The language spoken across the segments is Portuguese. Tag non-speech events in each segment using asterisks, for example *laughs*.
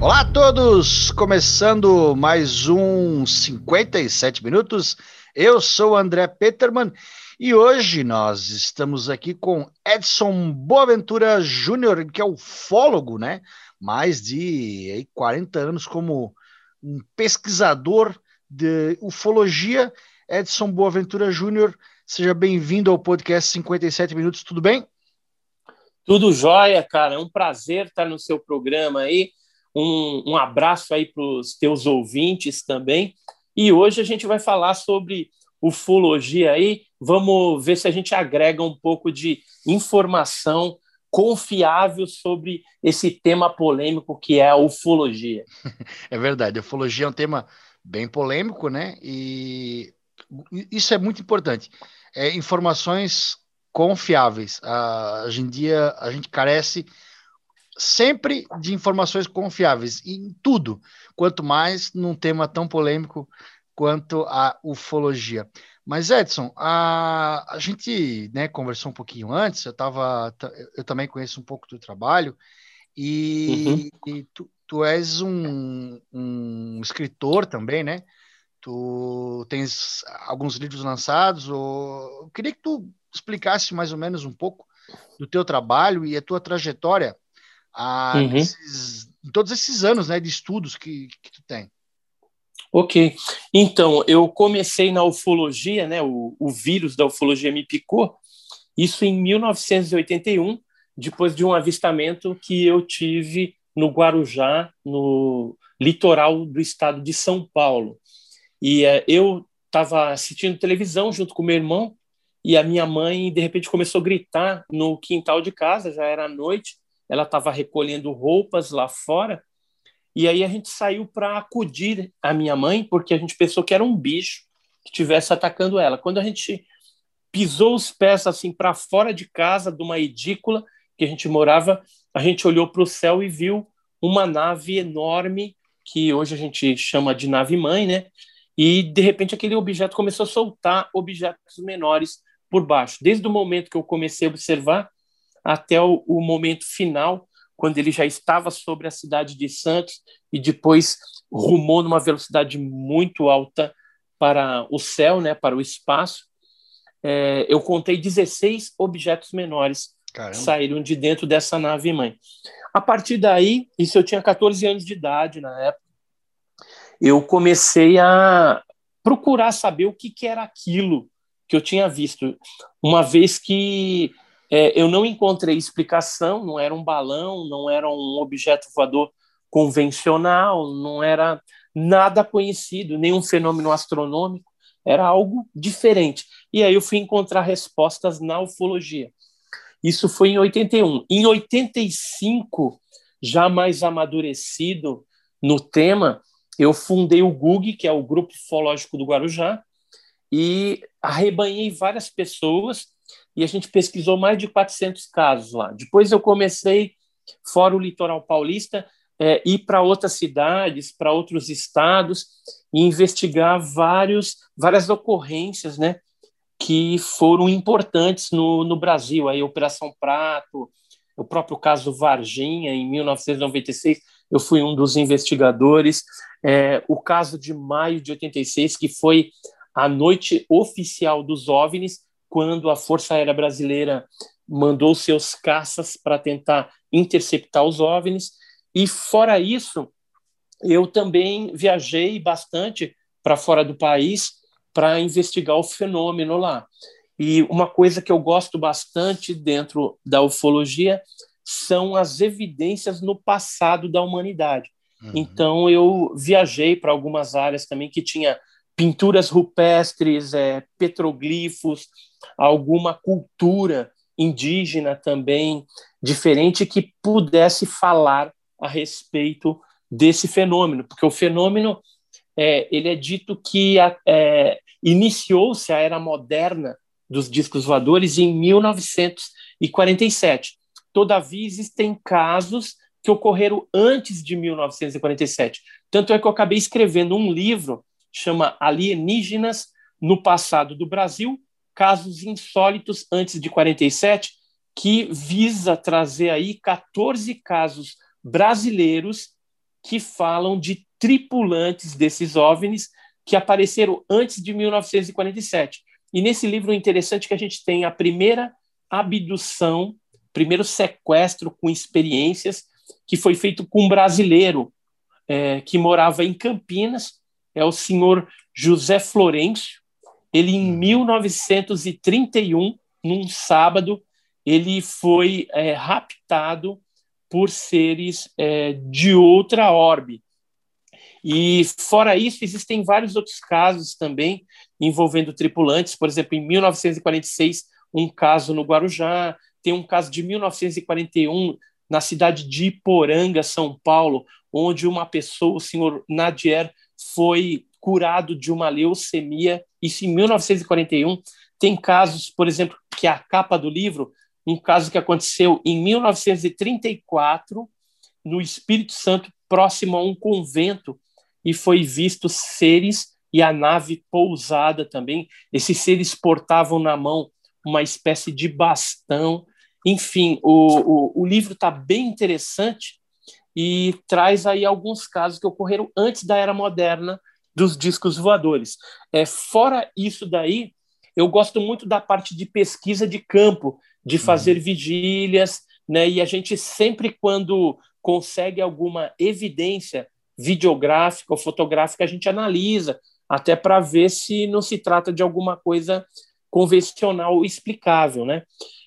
Olá a todos! Começando mais um 57 minutos. Eu sou André Peterman e hoje nós estamos aqui com Edson Boaventura Júnior, que é ufólogo, né? Mais de aí, 40 anos como um pesquisador de ufologia. Edson Boaventura Júnior, seja bem-vindo ao podcast 57 minutos, tudo bem? Tudo jóia, cara. É um prazer estar no seu programa aí um, um abraço aí para os teus ouvintes também. E hoje a gente vai falar sobre ufologia aí. Vamos ver se a gente agrega um pouco de informação confiável sobre esse tema polêmico que é a ufologia. *laughs* É verdade, a ufologia é um tema bem polêmico, né? E isso é muito importante. É, informações confiáveis. Ah, hoje em dia a gente carece sempre de informações confiáveis em tudo, quanto mais num tema tão polêmico quanto a ufologia. Mas Edson, a, a gente né, conversou um pouquinho antes, eu tava, eu também conheço um pouco do trabalho e, uhum. e tu, tu, és um, um, escritor também, né? Tu tens alguns livros lançados. Ou... Eu queria que tu explicasse mais ou menos um pouco do teu trabalho e a tua trajetória a, uhum. nesses, em todos esses anos né, de estudos que, que tu tem. Ok. Então, eu comecei na ufologia, né, o, o vírus da ufologia me picou, isso em 1981, depois de um avistamento que eu tive no Guarujá, no litoral do estado de São Paulo. E é, eu estava assistindo televisão junto com meu irmão e a minha mãe, de repente, começou a gritar no quintal de casa, já era noite, ela estava recolhendo roupas lá fora, e aí a gente saiu para acudir a minha mãe, porque a gente pensou que era um bicho que estivesse atacando ela. Quando a gente pisou os pés assim para fora de casa, de uma edícula que a gente morava, a gente olhou para o céu e viu uma nave enorme, que hoje a gente chama de nave mãe, né? E de repente aquele objeto começou a soltar objetos menores por baixo. Desde o momento que eu comecei a observar, até o, o momento final, quando ele já estava sobre a cidade de Santos e depois rumou numa velocidade muito alta para o céu, né, para o espaço. É, eu contei 16 objetos menores Caramba. saíram de dentro dessa nave mãe. A partir daí, isso eu tinha 14 anos de idade na época, eu comecei a procurar saber o que, que era aquilo que eu tinha visto, uma vez que é, eu não encontrei explicação, não era um balão, não era um objeto voador convencional, não era nada conhecido, nenhum fenômeno astronômico, era algo diferente. E aí eu fui encontrar respostas na ufologia. Isso foi em 81. Em 85, já mais amadurecido no tema, eu fundei o GUG, que é o Grupo Ufológico do Guarujá, e arrebanhei várias pessoas e a gente pesquisou mais de 400 casos lá. Depois eu comecei, fora o litoral paulista, é, ir para outras cidades, para outros estados e investigar vários, várias ocorrências né, que foram importantes no, no Brasil. Aí, Operação Prato, o próprio caso Varginha, em 1996, eu fui um dos investigadores. É, o caso de maio de 86, que foi a noite oficial dos OVNIs, quando a Força Aérea Brasileira mandou seus caças para tentar interceptar os OVNIs. E fora isso, eu também viajei bastante para fora do país para investigar o fenômeno lá. E uma coisa que eu gosto bastante dentro da ufologia são as evidências no passado da humanidade. Uhum. Então eu viajei para algumas áreas também que tinha pinturas rupestres, é, petroglifos, alguma cultura indígena também diferente que pudesse falar a respeito desse fenômeno, porque o fenômeno é, ele é dito que é, iniciou-se a era moderna dos discos voadores em 1947. Todavia, existem casos que ocorreram antes de 1947. Tanto é que eu acabei escrevendo um livro chama Alienígenas no Passado do Brasil, Casos Insólitos antes de 47, que visa trazer aí 14 casos brasileiros que falam de tripulantes desses OVNIs que apareceram antes de 1947. E nesse livro é interessante que a gente tem a primeira abdução, primeiro sequestro com experiências, que foi feito com um brasileiro é, que morava em Campinas, é o senhor José Florencio. Ele, em 1931, num sábado, ele foi é, raptado por seres é, de outra orbe. E, fora isso, existem vários outros casos também envolvendo tripulantes. Por exemplo, em 1946, um caso no Guarujá, tem um caso de 1941 na cidade de Iporanga, São Paulo, onde uma pessoa, o senhor Nadier, foi curado de uma leucemia, isso em 1941. Tem casos, por exemplo, que é a capa do livro, um caso que aconteceu em 1934, no Espírito Santo, próximo a um convento, e foi visto seres e a nave pousada também. Esses seres portavam na mão uma espécie de bastão. Enfim, o, o, o livro está bem interessante e traz aí alguns casos que ocorreram antes da era moderna dos discos voadores. É, fora isso daí, eu gosto muito da parte de pesquisa de campo, de fazer uhum. vigílias, né? E a gente sempre, quando consegue alguma evidência videográfica ou fotográfica, a gente analisa, até para ver se não se trata de alguma coisa convencional explicável, né?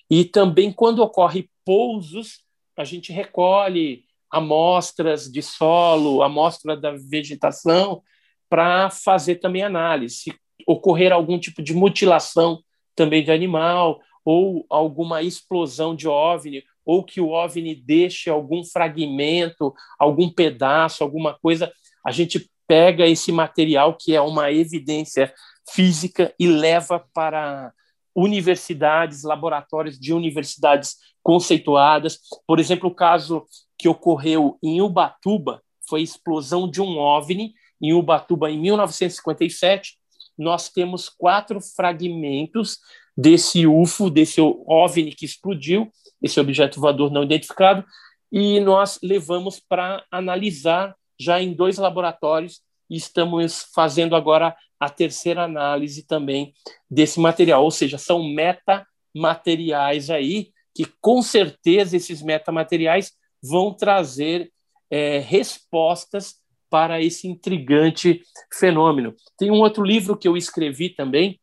E também quando ocorre pousos, a gente recolhe amostras de solo, amostra da vegetação, para fazer também análise. Se ocorrer algum tipo de mutilação também de animal, ou alguma explosão de OVNI, ou que o OVNI deixe algum fragmento, algum pedaço, alguma coisa, a gente pega esse material que é uma evidência física e leva para universidades, laboratórios de universidades conceituadas. Por exemplo, o caso que ocorreu em Ubatuba foi a explosão de um OVNI em Ubatuba em 1957. Nós temos quatro fragmentos desse UFO, desse OVNI que explodiu, esse objeto voador não identificado, e nós levamos para analisar já em dois laboratórios e estamos fazendo agora a terceira análise também desse material, ou seja, são metamateriais aí que com certeza esses metamateriais vão trazer é, respostas para esse intrigante fenômeno. Tem um outro livro que eu escrevi também,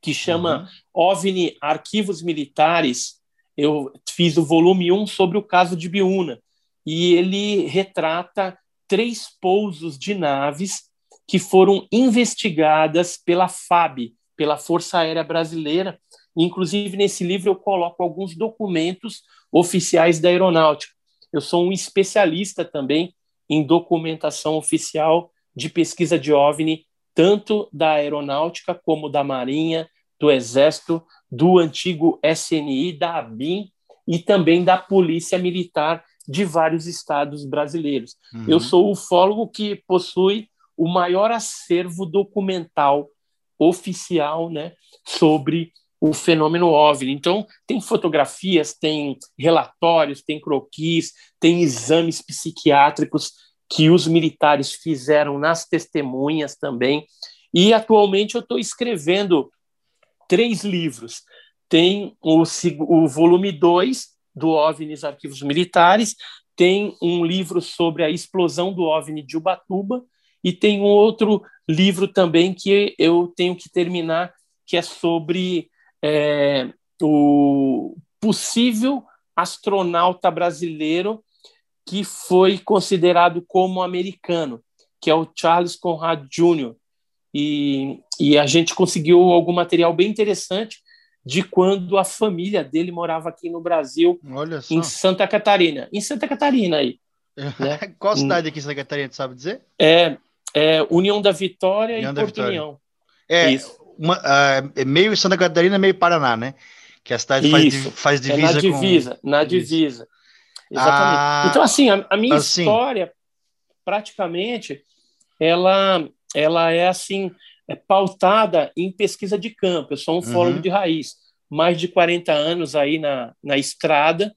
que chama uhum. OVNI Arquivos Militares. Eu fiz o volume 1 sobre o caso de Biúna, e ele retrata três pousos de naves que foram investigadas pela FAB, pela Força Aérea Brasileira. Inclusive, nesse livro, eu coloco alguns documentos oficiais da aeronáutica. Eu sou um especialista também em documentação oficial de pesquisa de OVNI, tanto da aeronáutica como da Marinha, do Exército, do antigo SNI, da ABIN e também da Polícia Militar de vários estados brasileiros. Uhum. Eu sou o ufólogo que possui o maior acervo documental oficial né, sobre o fenômeno OVNI. Então, tem fotografias, tem relatórios, tem croquis, tem exames psiquiátricos que os militares fizeram nas testemunhas também. E atualmente eu estou escrevendo três livros. Tem o, o volume 2 do OVNIs Arquivos Militares, tem um livro sobre a explosão do OVNI de Ubatuba, e tem um outro livro também que eu tenho que terminar, que é sobre é, o possível astronauta brasileiro que foi considerado como americano, que é o Charles Conrad Jr. E, e a gente conseguiu algum material bem interessante de quando a família dele morava aqui no Brasil, em Santa Catarina. Em Santa Catarina aí. Né? *laughs* Qual cidade aqui em Santa Catarina, tu sabe dizer? É, é União da Vitória União e Porto Vitória. União. É, Isso. Uma, uh, meio Santa Catarina, meio Paraná, né? Que a cidade faz, faz divisa, é na divisa com... Na divisa, Exatamente. Ah, então, assim, a, a minha assim. história, praticamente, ela, ela é assim, é pautada em pesquisa de campo. Eu sou um uhum. de raiz. Mais de 40 anos aí na, na estrada.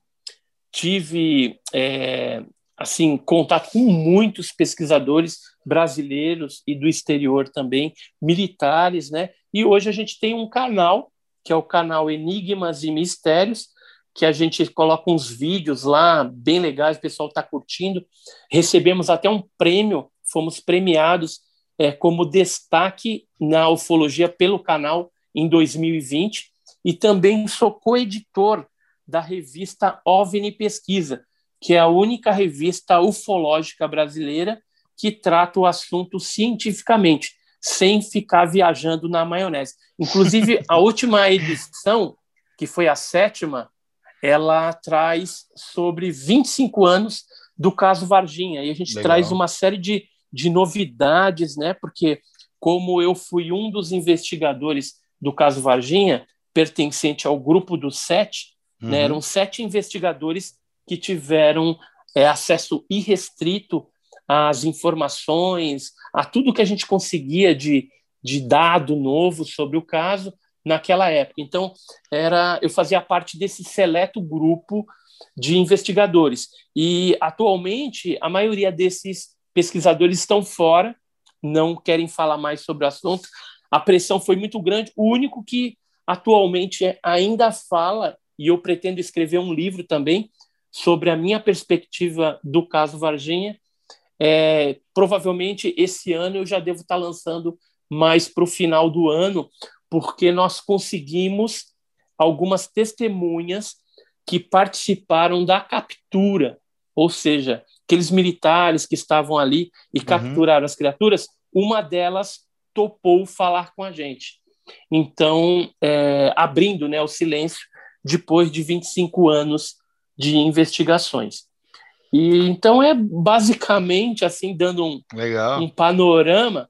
Tive, é, assim, contato com muitos pesquisadores brasileiros e do exterior também, militares, né? E hoje a gente tem um canal, que é o canal Enigmas e Mistérios, que a gente coloca uns vídeos lá bem legais, o pessoal está curtindo. Recebemos até um prêmio, fomos premiados é, como destaque na ufologia pelo canal em 2020 e também sou coeditor da revista OVNI Pesquisa, que é a única revista ufológica brasileira que trata o assunto cientificamente, sem ficar viajando na maionese. Inclusive, a *laughs* última edição, que foi a sétima, ela traz sobre 25 anos do caso Varginha. E a gente Legal. traz uma série de, de novidades, né? Porque, como eu fui um dos investigadores do caso Varginha, pertencente ao grupo dos sete, né, uhum. né, eram sete investigadores que tiveram é, acesso irrestrito às informações, a tudo que a gente conseguia de, de dado novo sobre o caso, naquela época. Então, era, eu fazia parte desse seleto grupo de investigadores. E, atualmente, a maioria desses pesquisadores estão fora, não querem falar mais sobre o assunto. A pressão foi muito grande. O único que atualmente ainda fala, e eu pretendo escrever um livro também sobre a minha perspectiva do caso Varginha, é, provavelmente esse ano eu já devo estar lançando mais para o final do ano porque nós conseguimos algumas testemunhas que participaram da captura, ou seja, aqueles militares que estavam ali e uhum. capturaram as criaturas, uma delas topou falar com a gente. Então, é, abrindo né, o silêncio depois de 25 anos de investigações. E então é basicamente assim dando um, um panorama,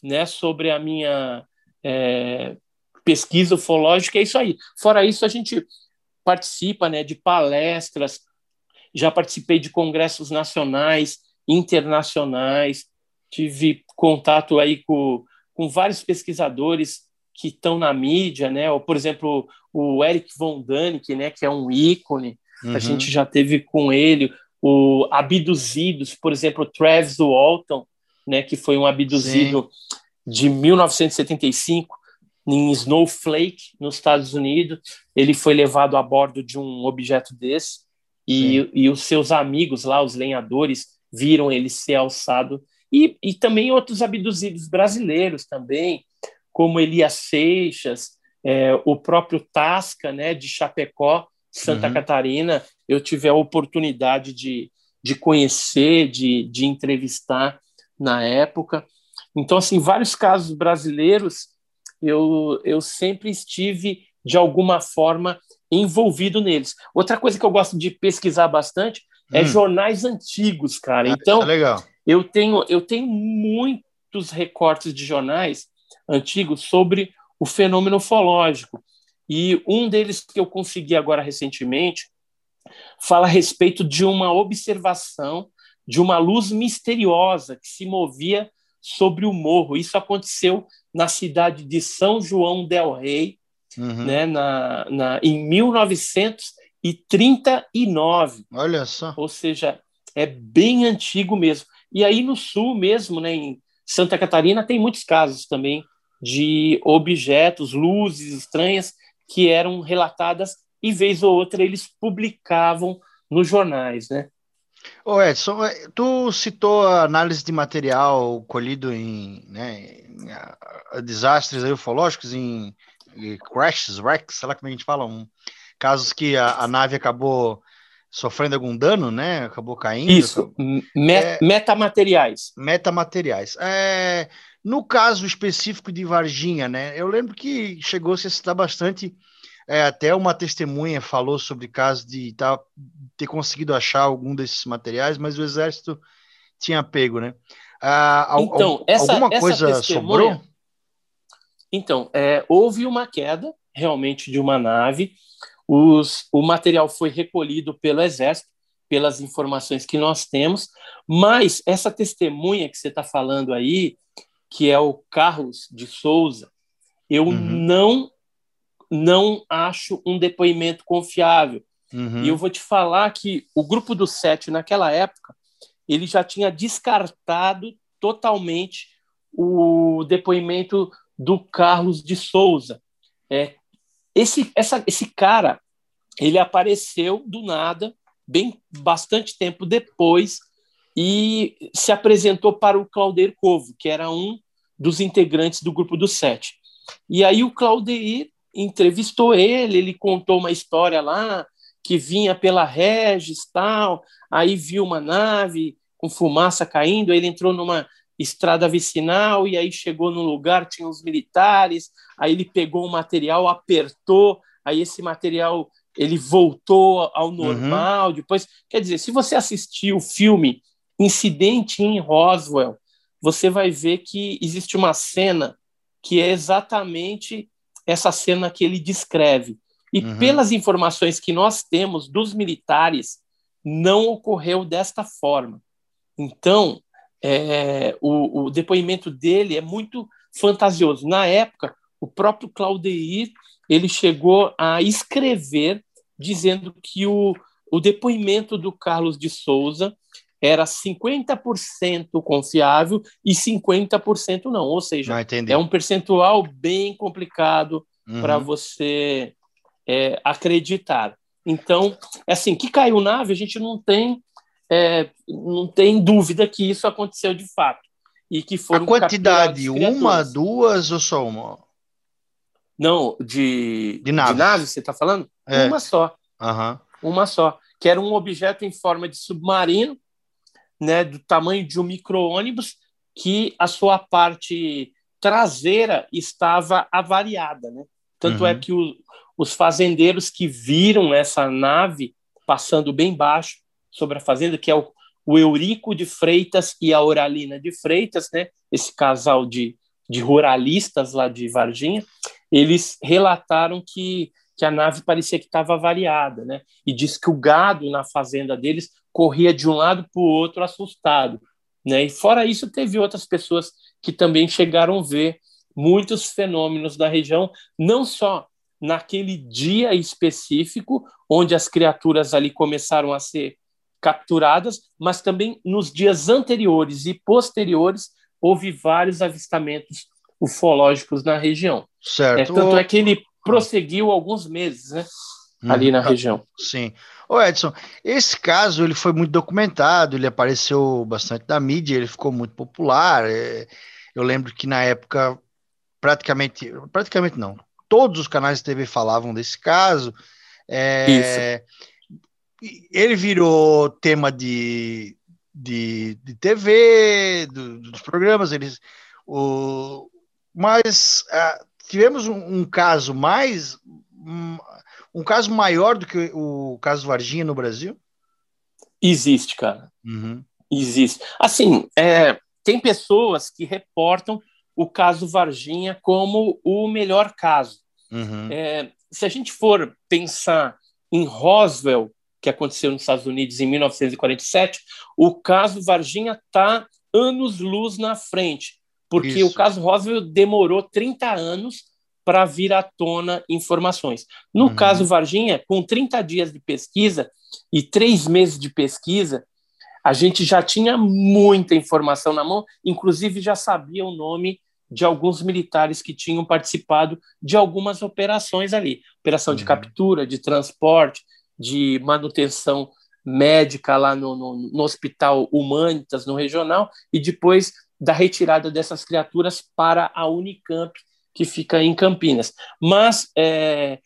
né, sobre a minha é, pesquisa ufológica, é isso aí. Fora isso, a gente participa né, de palestras, já participei de congressos nacionais, internacionais, tive contato aí com, com vários pesquisadores que estão na mídia, né? Ou, por exemplo, o Eric von Däniken, né, que é um ícone, uhum. a gente já teve com ele, o Abduzidos, por exemplo, Travis Walton, né, que foi um abduzido Sim de 1975 em Snowflake, nos Estados Unidos. Ele foi levado a bordo de um objeto desse e, e os seus amigos lá, os lenhadores, viram ele ser alçado. E, e também outros abduzidos brasileiros também, como Elias Seixas, é, o próprio Tasca, né, de Chapecó, Santa uhum. Catarina. Eu tive a oportunidade de, de conhecer, de, de entrevistar na época. Então, assim, vários casos brasileiros, eu, eu sempre estive, de alguma forma, envolvido neles. Outra coisa que eu gosto de pesquisar bastante é hum. jornais antigos, cara. Ah, então, é eu tenho eu tenho muitos recortes de jornais antigos sobre o fenômeno ufológico. E um deles que eu consegui agora recentemente fala a respeito de uma observação de uma luz misteriosa que se movia sobre o morro. Isso aconteceu na cidade de São João del Rei, uhum. né, na, na, em 1939. Olha só. Ou seja, é bem antigo mesmo. E aí no sul mesmo, né, em Santa Catarina, tem muitos casos também de objetos, luzes estranhas que eram relatadas e vez ou outra eles publicavam nos jornais, né? Ô Edson, é, tu citou a análise de material colhido em, né, em uh, desastres ufológicos, em, em crashes, wrecks, sei lá como a gente fala, um, casos que a, a, nave acabou sofrendo algum dano, né? Acabou caindo. Isso, Met, é, metamateriais. Metamateriais. É, no caso específico de Varginha, né? Eu lembro que chegou-se a citar bastante É, até uma testemunha falou sobre caso de tá, ter conseguido achar algum desses materiais, mas o exército tinha pego, né? Ah, então, essa, alguma essa coisa sobrou? Então, é, houve uma queda realmente de uma nave. Os, o material foi recolhido pelo exército, pelas informações que nós temos, mas essa testemunha que você está falando aí, que é o Carlos de Souza, eu uhum. não não acho um depoimento confiável. Uhum. E eu vou te falar que o grupo do Sete, naquela época, ele já tinha descartado totalmente o depoimento do Carlos de Souza. É, esse, essa, esse cara, ele apareceu do nada, bem bastante tempo depois, e se apresentou para o Claudeir Covo, que era um dos integrantes do grupo do Sete. E aí o Claudeir entrevistou ele, ele contou uma história lá que vinha pela Regis tal, aí viu uma nave com fumaça caindo, ele entrou numa estrada vicinal e aí chegou num lugar, tinha os militares, aí ele pegou o material, apertou, aí esse material ele voltou ao uhum. normal, uhum. depois, quer dizer, se você assistir o filme Incidente em Roswell, você vai ver que existe uma cena que é exatamente essa cena que ele descreve. E uhum. pelas informações que nós temos dos militares, não ocorreu desta forma. Então, é, o, o, depoimento dele é muito fantasioso. Na época, o próprio Claudeir ele chegou a escrever dizendo que o, o depoimento do Carlos de Souza era 50% confiável e 50% não. Ou seja, é um percentual bem complicado uhum. para você é, acreditar. Então, é assim, que caiu nave, a gente não tem é, não tem dúvida que isso aconteceu de fato. E que foram a quantidade, uma, duas ou só uma? Não, de, de naves, de naves você está falando? É. Uma só. Uhum. Uma só. Que era um objeto em forma de submarino né, do tamanho de um micro-ônibus, que a sua parte traseira estava avariada. Né? Tanto é uhum. é que o, os fazendeiros que viram essa nave passando bem baixo sobre a fazenda, que é o, o Eurico de Freitas e a Oralina de Freitas, né? esse casal de, de ruralistas lá de Varginha, eles relataram que, que a nave parecia que estava avariada, né? e diz que o gado na fazenda deles corria de um lado para o outro assustado. Né? E fora isso, teve outras pessoas que também chegaram a ver muitos fenômenos da região, não só naquele dia específico, onde as criaturas ali começaram a ser capturadas, mas também nos dias anteriores e posteriores houve vários avistamentos ufológicos na região. Certo. É, tanto é que ele prosseguiu alguns meses, né? ali na uhum. região. Sim. Ô Edson, esse caso ele foi muito documentado, ele apareceu bastante na mídia, ele ficou muito popular. É, eu lembro que na época praticamente, praticamente não, todos os canais de TV falavam desse caso. É, ele virou tema de, de, de TV, do, dos programas, eles, o, mas uh, tivemos um, um, caso mais um caso maior do que o caso Varginha no Brasil? Existe, cara. Uhum. Existe. Assim, é, tem pessoas que reportam o caso Varginha como o melhor caso. Uhum. É, se a gente for pensar em Roswell, que aconteceu nos Estados Unidos em 1947, o caso Varginha está anos-luz na frente, porque Isso. o caso Roswell demorou 30 anos para vir à tona informações. No uhum. caso Varginha, com 30 dias de pesquisa e três meses de pesquisa, a gente já tinha muita informação na mão, inclusive já sabia o nome de alguns militares que tinham participado de algumas operações ali operação uhum. de captura, de transporte, de manutenção médica lá no, no, no Hospital Humanitas, no regional, e depois da retirada dessas criaturas para a Unicamp, que fica em Campinas. Mas é,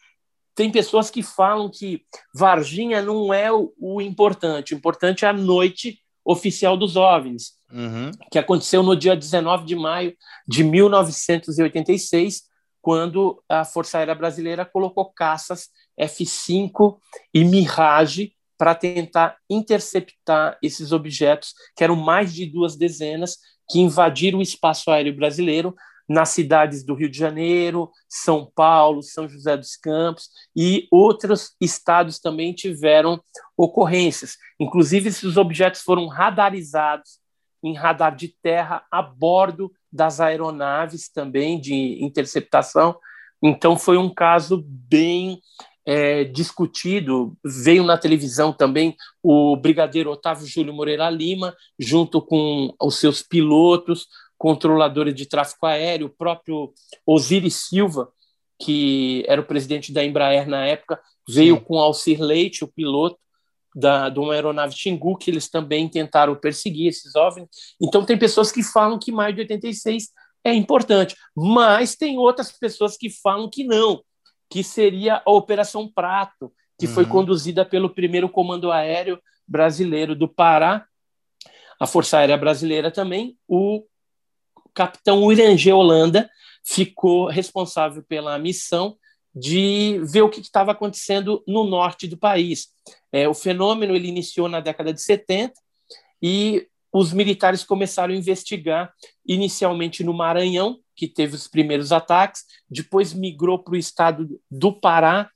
tem pessoas que falam que Varginha não é o, o, importante, o importante é a noite oficial dos OVNIs, uhum. que aconteceu no dia 19 de maio de 1986, quando a Força Aérea Brasileira colocou caças F-5 e Mirage para tentar interceptar esses objetos, que eram mais de duas dezenas, que invadiram o espaço aéreo brasileiro nas cidades do Rio de Janeiro, São Paulo, São José dos Campos e outros estados também tiveram ocorrências. Inclusive, esses objetos foram radarizados em radar de terra a bordo das aeronaves também de interceptação. Então, foi um caso bem é, discutido. Veio na televisão também o brigadeiro Otávio Júlio Moreira Lima, junto com os seus pilotos, controladores de tráfego aéreo, o próprio Osiris Silva, que era o presidente da Embraer na época, veio Sim. com Alcir Leite, o piloto da, de uma aeronave Xingu, que eles também tentaram perseguir esses OVNIs. Então, tem pessoas que falam que maio de 86 é importante, mas tem outras pessoas que falam que não, que seria a Operação Prato, que uhum. foi conduzida pelo primeiro Comando Aéreo Brasileiro do Pará, a Força Aérea Brasileira também, o capitão Urangê Holanda ficou responsável pela missão de ver o que estava acontecendo no norte do país. É, o fenômeno ele iniciou na década de 70 e os militares começaram a investigar inicialmente no Maranhão, que teve os primeiros ataques, depois migrou para o estado do Pará,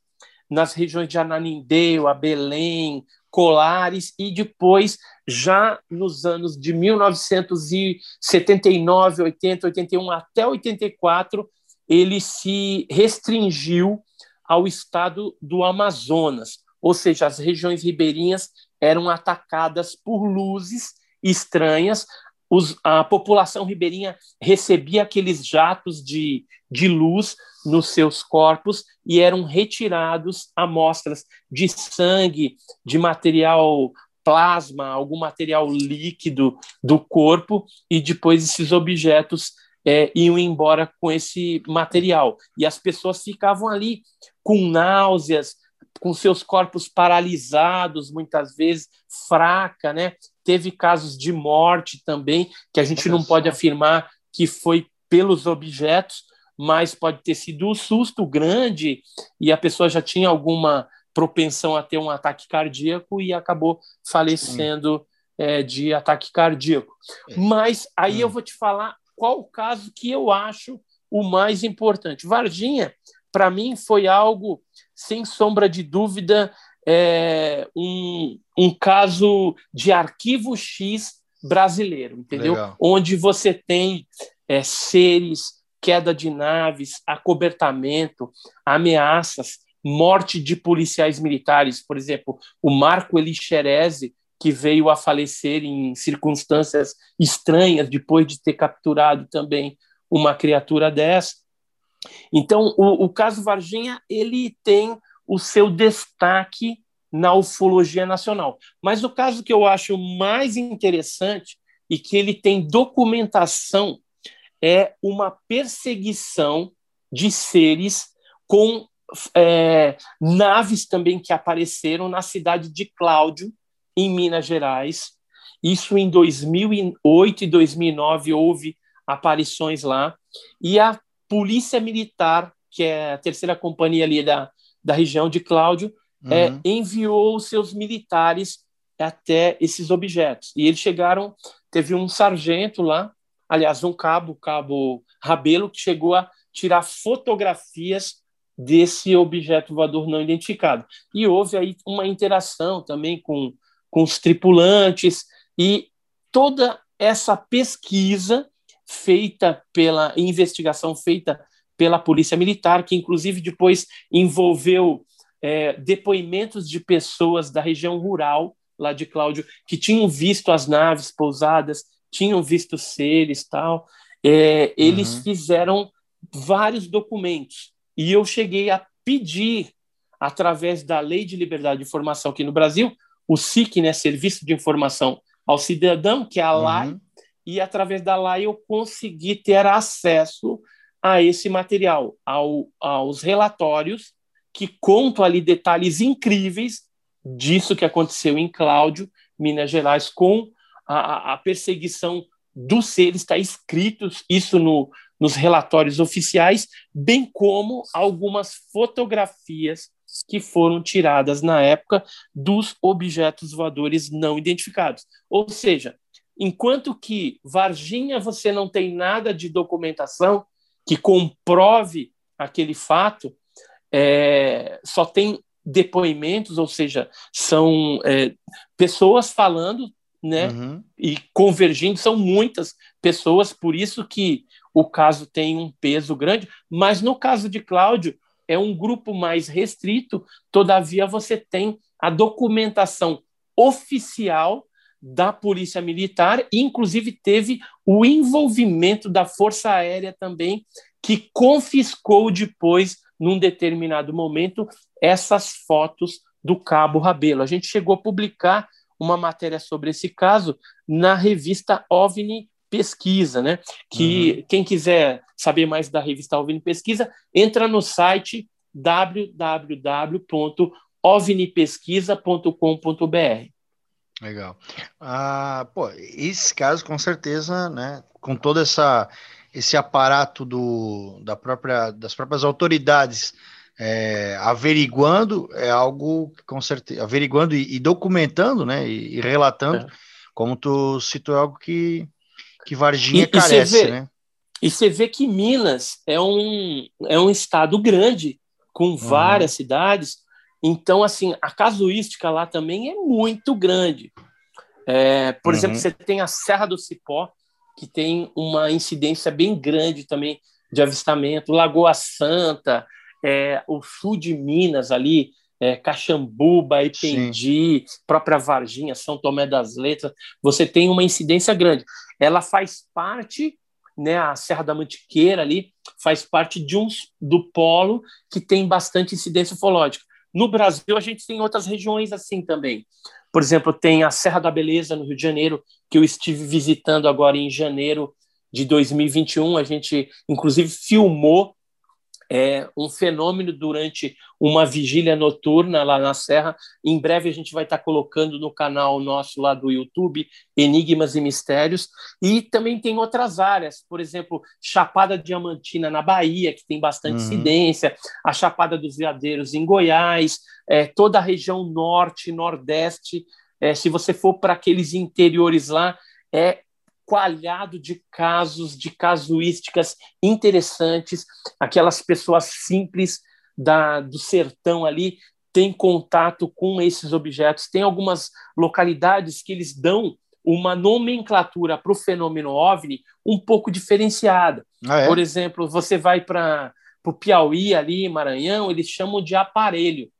nas regiões de Ananindeua, Belém, Colares e depois, já nos anos de 1979, 80, 81 até 84, ele se restringiu ao estado do Amazonas, ou seja, as regiões ribeirinhas eram atacadas por luzes estranhas. Os, a população ribeirinha recebia aqueles jatos de, de luz nos seus corpos e eram retirados amostras de sangue, de material plasma, algum material líquido do corpo, e depois esses objetos é, iam embora com esse material. E as pessoas ficavam ali com náuseas, com seus corpos paralisados, muitas vezes, fraca, né? Teve casos de morte também, que a gente não pode afirmar que foi pelos objetos, mas pode ter sido um susto grande e a pessoa já tinha alguma propensão a ter um ataque cardíaco e acabou falecendo é, de ataque cardíaco. É. Mas aí eu hum. vou te falar qual o caso que eu acho o mais importante. Varginha, para mim, foi algo, sem sombra de dúvida, é, um, um caso de arquivo X brasileiro, entendeu? Legal. Onde você tem é, seres queda de naves, acobertamento, ameaças, morte de policiais militares, por exemplo, o Marco Elixerese, que veio a falecer em circunstâncias estranhas depois de ter capturado também uma criatura dessa. Então, o, o caso Varginha ele tem o seu destaque na ufologia nacional. Mas o caso que eu acho mais interessante e que ele tem documentação é uma perseguição de seres com é, naves também que apareceram na cidade de Cláudio, em Minas Gerais. Isso em 2008 e 2009 houve aparições lá. E a Polícia Militar, que é a terceira companhia ali da, da região de Cláudio, é, uhum. é, enviou seus militares até esses objetos. E eles chegaram, teve um sargento lá, aliás, um cabo, cabo Rabelo, que chegou a tirar fotografias desse objeto voador não identificado. E houve aí uma interação também com, com os tripulantes e toda essa pesquisa feita pela investigação feita pela Polícia Militar, que inclusive depois envolveu é, depoimentos de pessoas da região rural lá de Cláudio que tinham visto as naves pousadas tinham visto seres tal. É, eles uhum. fizeram vários documentos e eu cheguei a pedir, através da Lei de Liberdade de Informação aqui no Brasil, o SIC, né, Serviço de Informação ao Cidadão, que é a LAI, uhum. e através da LAI eu consegui ter acesso a esse material, ao, aos relatórios que contam ali detalhes incríveis disso que aconteceu em Cláudio, Minas Gerais, com a, a perseguição dos seres, está escrito isso no, nos relatórios oficiais, bem como algumas fotografias que foram tiradas na época dos objetos voadores não identificados. Ou seja, enquanto que Varginha você não tem nada de documentação que comprove aquele fato, é, só tem depoimentos, ou seja, são é, pessoas falando, né, uhum. e convergindo, são muitas pessoas, por isso que o caso tem um peso grande, mas no caso de Cláudio, é um grupo mais restrito, todavia você tem a documentação oficial da Polícia Militar, e inclusive teve o envolvimento da Força Aérea também, que confiscou depois, num determinado momento, essas fotos do Cabo Rabelo. A gente chegou a publicar uma matéria sobre esse caso na revista OVNI Pesquisa, né? Que uhum. quem quiser saber mais da revista OVNI Pesquisa, entra no site www.ovnipesquisa.com.br. Legal. Ah, pô, esse caso com certeza, né, com todo essa esse aparato do, da própria, das próprias autoridades é, averiguando é algo com certeza averiguando e, e documentando, né, e, e relatando, é. como tu citou, é algo que que Varginha e, carece, e vê, né? E você vê que Minas é um é um estado grande com várias uhum. cidades, então assim a casuística lá também é muito grande. É, por uhum. exemplo, você tem a Serra do Cipó, que tem uma incidência bem grande também de avistamento, Lagoa Santa, é, o sul de Minas ali, é, Caxambuba, Ipendi, Sim. própria Varginha, São Tomé das Letras, você tem uma incidência grande. Ela faz parte, né, a Serra da Mantiqueira ali, faz parte de um do polo que tem bastante incidência ufológica. No Brasil, a gente tem outras regiões assim também. Por exemplo, tem a Serra da Beleza, no Rio de Janeiro, que eu estive visitando agora em janeiro de 2021. A gente, inclusive, filmou é, um fenômeno durante uma vigília noturna lá na Serra. Em breve a gente vai estar colocando no canal nosso lá do YouTube Enigmas e Mistérios. E também tem outras áreas, por exemplo, Chapada Diamantina na Bahia, que tem bastante uhum. incidência, a Chapada dos Veadeiros em Goiás, é, toda a região norte, nordeste. É, se você for para aqueles interiores lá, é coalhado de casos, de casuísticas interessantes, aquelas pessoas simples da, do sertão ali têm contato com esses objetos. Tem algumas localidades que eles dão uma nomenclatura para o fenômeno OVNI um pouco diferenciada. Ah, é? Por exemplo, você vai para o Piauí, ali, Maranhão, eles chamam de aparelho.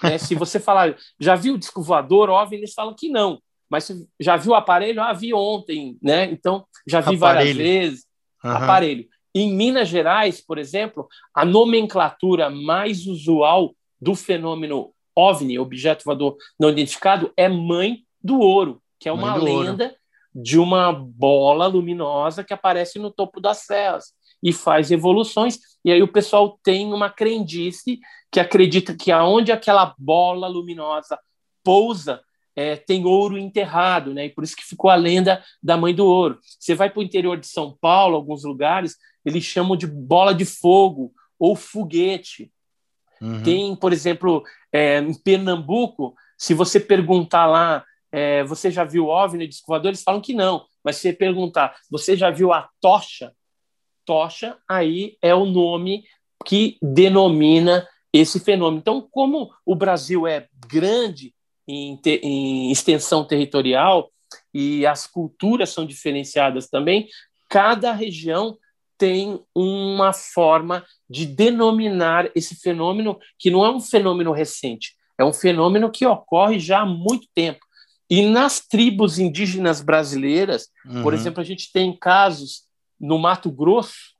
Né? *laughs* Se você falar, já viu o disco voador, OVNI, eles falam que não. Mas já viu o aparelho? Ah, vi ontem, né? Então, já vi aparelho. várias vezes. Uhum. Aparelho. Em Minas Gerais, por exemplo, a nomenclatura mais usual do fenômeno OVNI, objeto voador não identificado, é mãe do ouro, que é uma lenda ouro. de uma bola luminosa que aparece no topo das serras e faz evoluções. E aí o pessoal tem uma crendice que acredita que aonde aquela bola luminosa pousa é, tem ouro enterrado, né? E por isso que ficou a lenda da mãe do ouro. Você vai para o interior de São Paulo, alguns lugares, eles chamam de bola de fogo ou foguete. Uhum. Tem, por exemplo, é, em Pernambuco, se você perguntar lá, é, você já viu OVNI disco voador? Eles falam que não. Mas se você perguntar, você já viu a tocha? Tocha, aí é o nome que denomina esse fenômeno. Então, como o Brasil é grande em, te, em extensão territorial e as culturas são diferenciadas também, cada região tem uma forma de denominar esse fenômeno que não é um fenômeno recente, é um fenômeno que ocorre já há muito tempo. E nas tribos indígenas brasileiras, uhum. por exemplo, a gente tem casos no Mato Grosso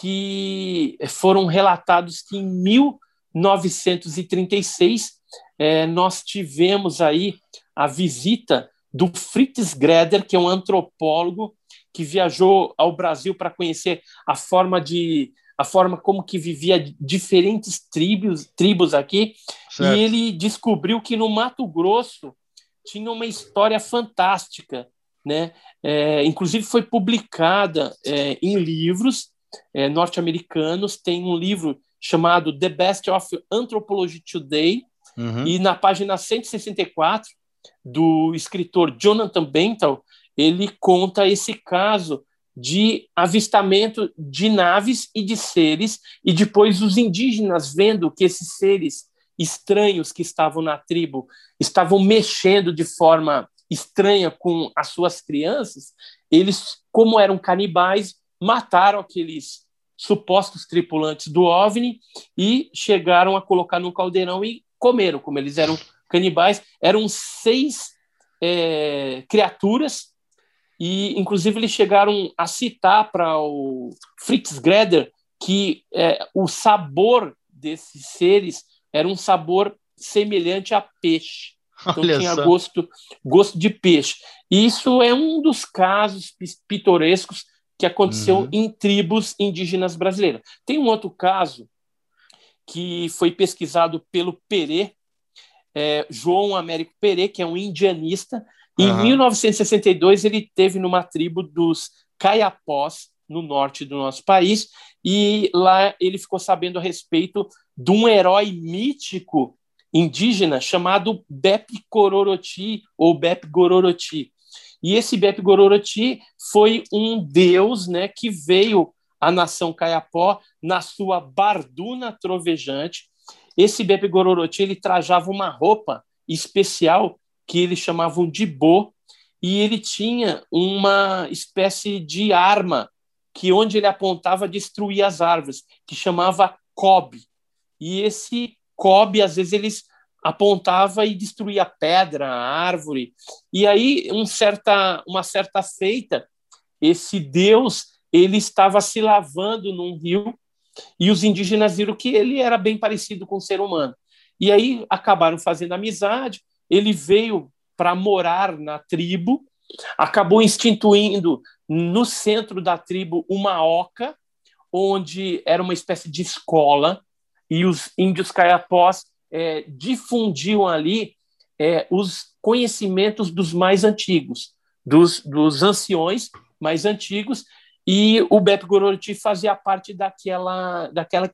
que foram relatados que em 1936 é, nós tivemos aí a visita do Fritz Greder, que é um antropólogo que viajou ao Brasil para conhecer a forma de a forma como que vivia diferentes tribos, tribos aqui, certo. e ele descobriu que no Mato Grosso tinha uma história fantástica, né? É, inclusive foi publicada é, em livros é, norte-americanos têm um livro chamado The Best of Anthropology Today, uhum. e na página 164 do escritor Jonathan Bental, ele conta esse caso de avistamento de naves e de seres, e depois os indígenas vendo que esses seres estranhos que estavam na tribo estavam mexendo de forma estranha com as suas crianças, eles, como eram canibais, mataram aqueles supostos tripulantes do OVNI e chegaram a colocar num caldeirão e comeram, como eles eram canibais. Eram seis é, criaturas e, inclusive, eles chegaram a citar para o Fritz Greder que é, o sabor desses seres era um sabor semelhante a peixe. Então Olha tinha gosto, gosto de peixe. E isso é um dos casos pitorescos que aconteceu uhum. em tribos indígenas brasileiras. Tem um outro caso que foi pesquisado pelo Perê, é, João Américo Perê, que é um indianista. Uhum. Em 1962, ele teve numa tribo dos Caiapós, no norte do nosso país, e lá ele ficou sabendo a respeito de um herói mítico indígena chamado Bep Gororoti ou Bep Gororoti. E esse Bep Gororoti foi um deus né, que veio à nação Caiapó na sua barduna trovejante. Esse Bep Gororoti ele trajava uma roupa especial que eles chamavam de bo, e ele tinha uma espécie de arma que onde ele apontava destruía as árvores, que chamava cobe. E esse Kobe, às vezes, eles apontava e destruía pedra, árvore. E aí, um certa, uma certa feita, esse deus ele estava se lavando num rio e os indígenas viram que ele era bem parecido com o ser humano. E aí acabaram fazendo amizade. Ele veio para morar na tribo, acabou instituindo no centro da tribo uma oca, onde era uma espécie de escola e os índios caiapós é, difundiam ali é, os conhecimentos dos mais antigos, dos, dos anciões mais antigos, e o Beto Gororoti fazia parte daquela, daquela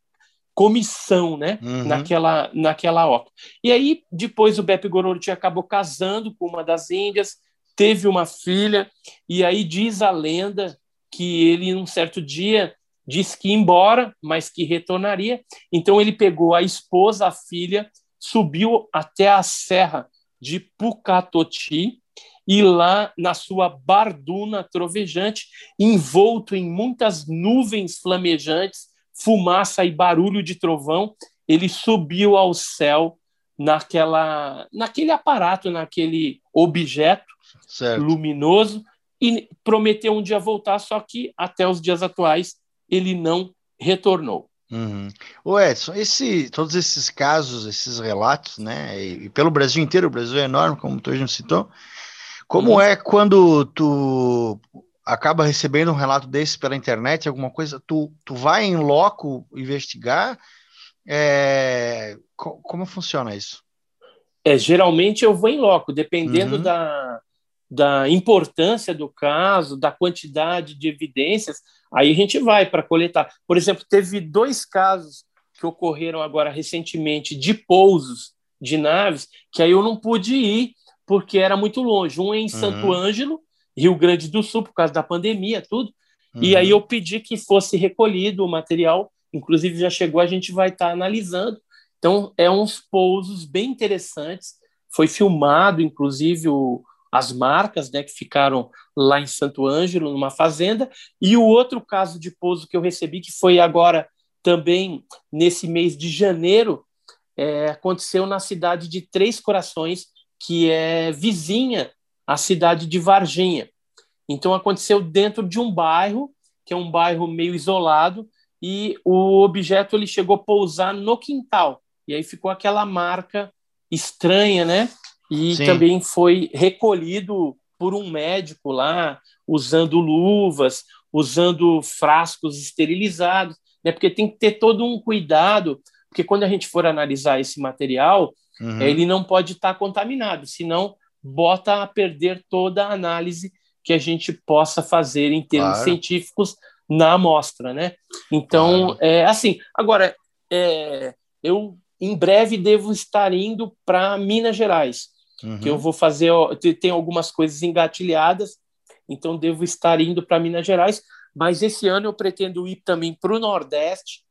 comissão, né? Uhum. Naquela, naquela oca. E aí, depois, o Beto Gororoti acabou casando com uma das índias, teve uma filha, e aí diz a lenda que ele, num certo dia, disse que ia embora, mas que retornaria. Então ele pegou a esposa, a filha, subiu até a serra de Pucatoti e lá na sua barduna trovejante, envolto em muitas nuvens flamejantes, fumaça e barulho de trovão, ele subiu ao céu naquela naquele aparato, naquele objeto certo. luminoso e prometeu um dia voltar, só que até os dias atuais ele não retornou. Uhum. O Edson, esse, todos esses casos, esses relatos, né, e, e, pelo Brasil inteiro, o Brasil é enorme, como tu já citou, como uhum. é quando tu acaba recebendo um relato desse pela internet, alguma coisa, tu, tu vai em loco investigar, é, co como funciona isso? É, geralmente eu vou em loco, dependendo uhum. da, da importância do caso, da quantidade de evidências, aí a gente vai para coletar. Por exemplo, teve dois casos que ocorreram agora recentemente de pousos de naves, que aí eu não pude ir porque era muito longe. Um é em uhum. Santo Ângelo, Rio Grande do Sul, por causa da pandemia, tudo. Uhum. E aí eu pedi que fosse recolhido o material, inclusive já chegou, a gente vai estar tá analisando. Então, é uns pousos bem interessantes. Foi filmado, inclusive, o, as marcas né, que ficaram lá em Santo Ângelo, numa fazenda, e o outro caso de pouso que eu recebi, que foi agora também nesse mês de janeiro, é, aconteceu na cidade de Três Corações, que é vizinha à cidade de Varginha. Então aconteceu dentro de um bairro, que é um bairro meio isolado, e o objeto ele chegou a pousar no quintal. E aí ficou aquela marca estranha, né? e Sim. também foi recolhido por um médico lá, usando luvas, usando frascos esterilizados, né? porque tem que ter todo um cuidado, porque quando a gente for analisar esse material, uhum. ele não pode estar contaminado, senão bota a perder toda a análise que a gente possa fazer em termos claro. científicos na amostra, né? Então, é assim. Agora, é, eu em breve devo estar indo para Minas Gerais, uhum. que eu vou fazer, tem algumas coisas engatilhadas, então devo estar indo para Minas Gerais, mas esse ano eu pretendo ir também para o Nordeste,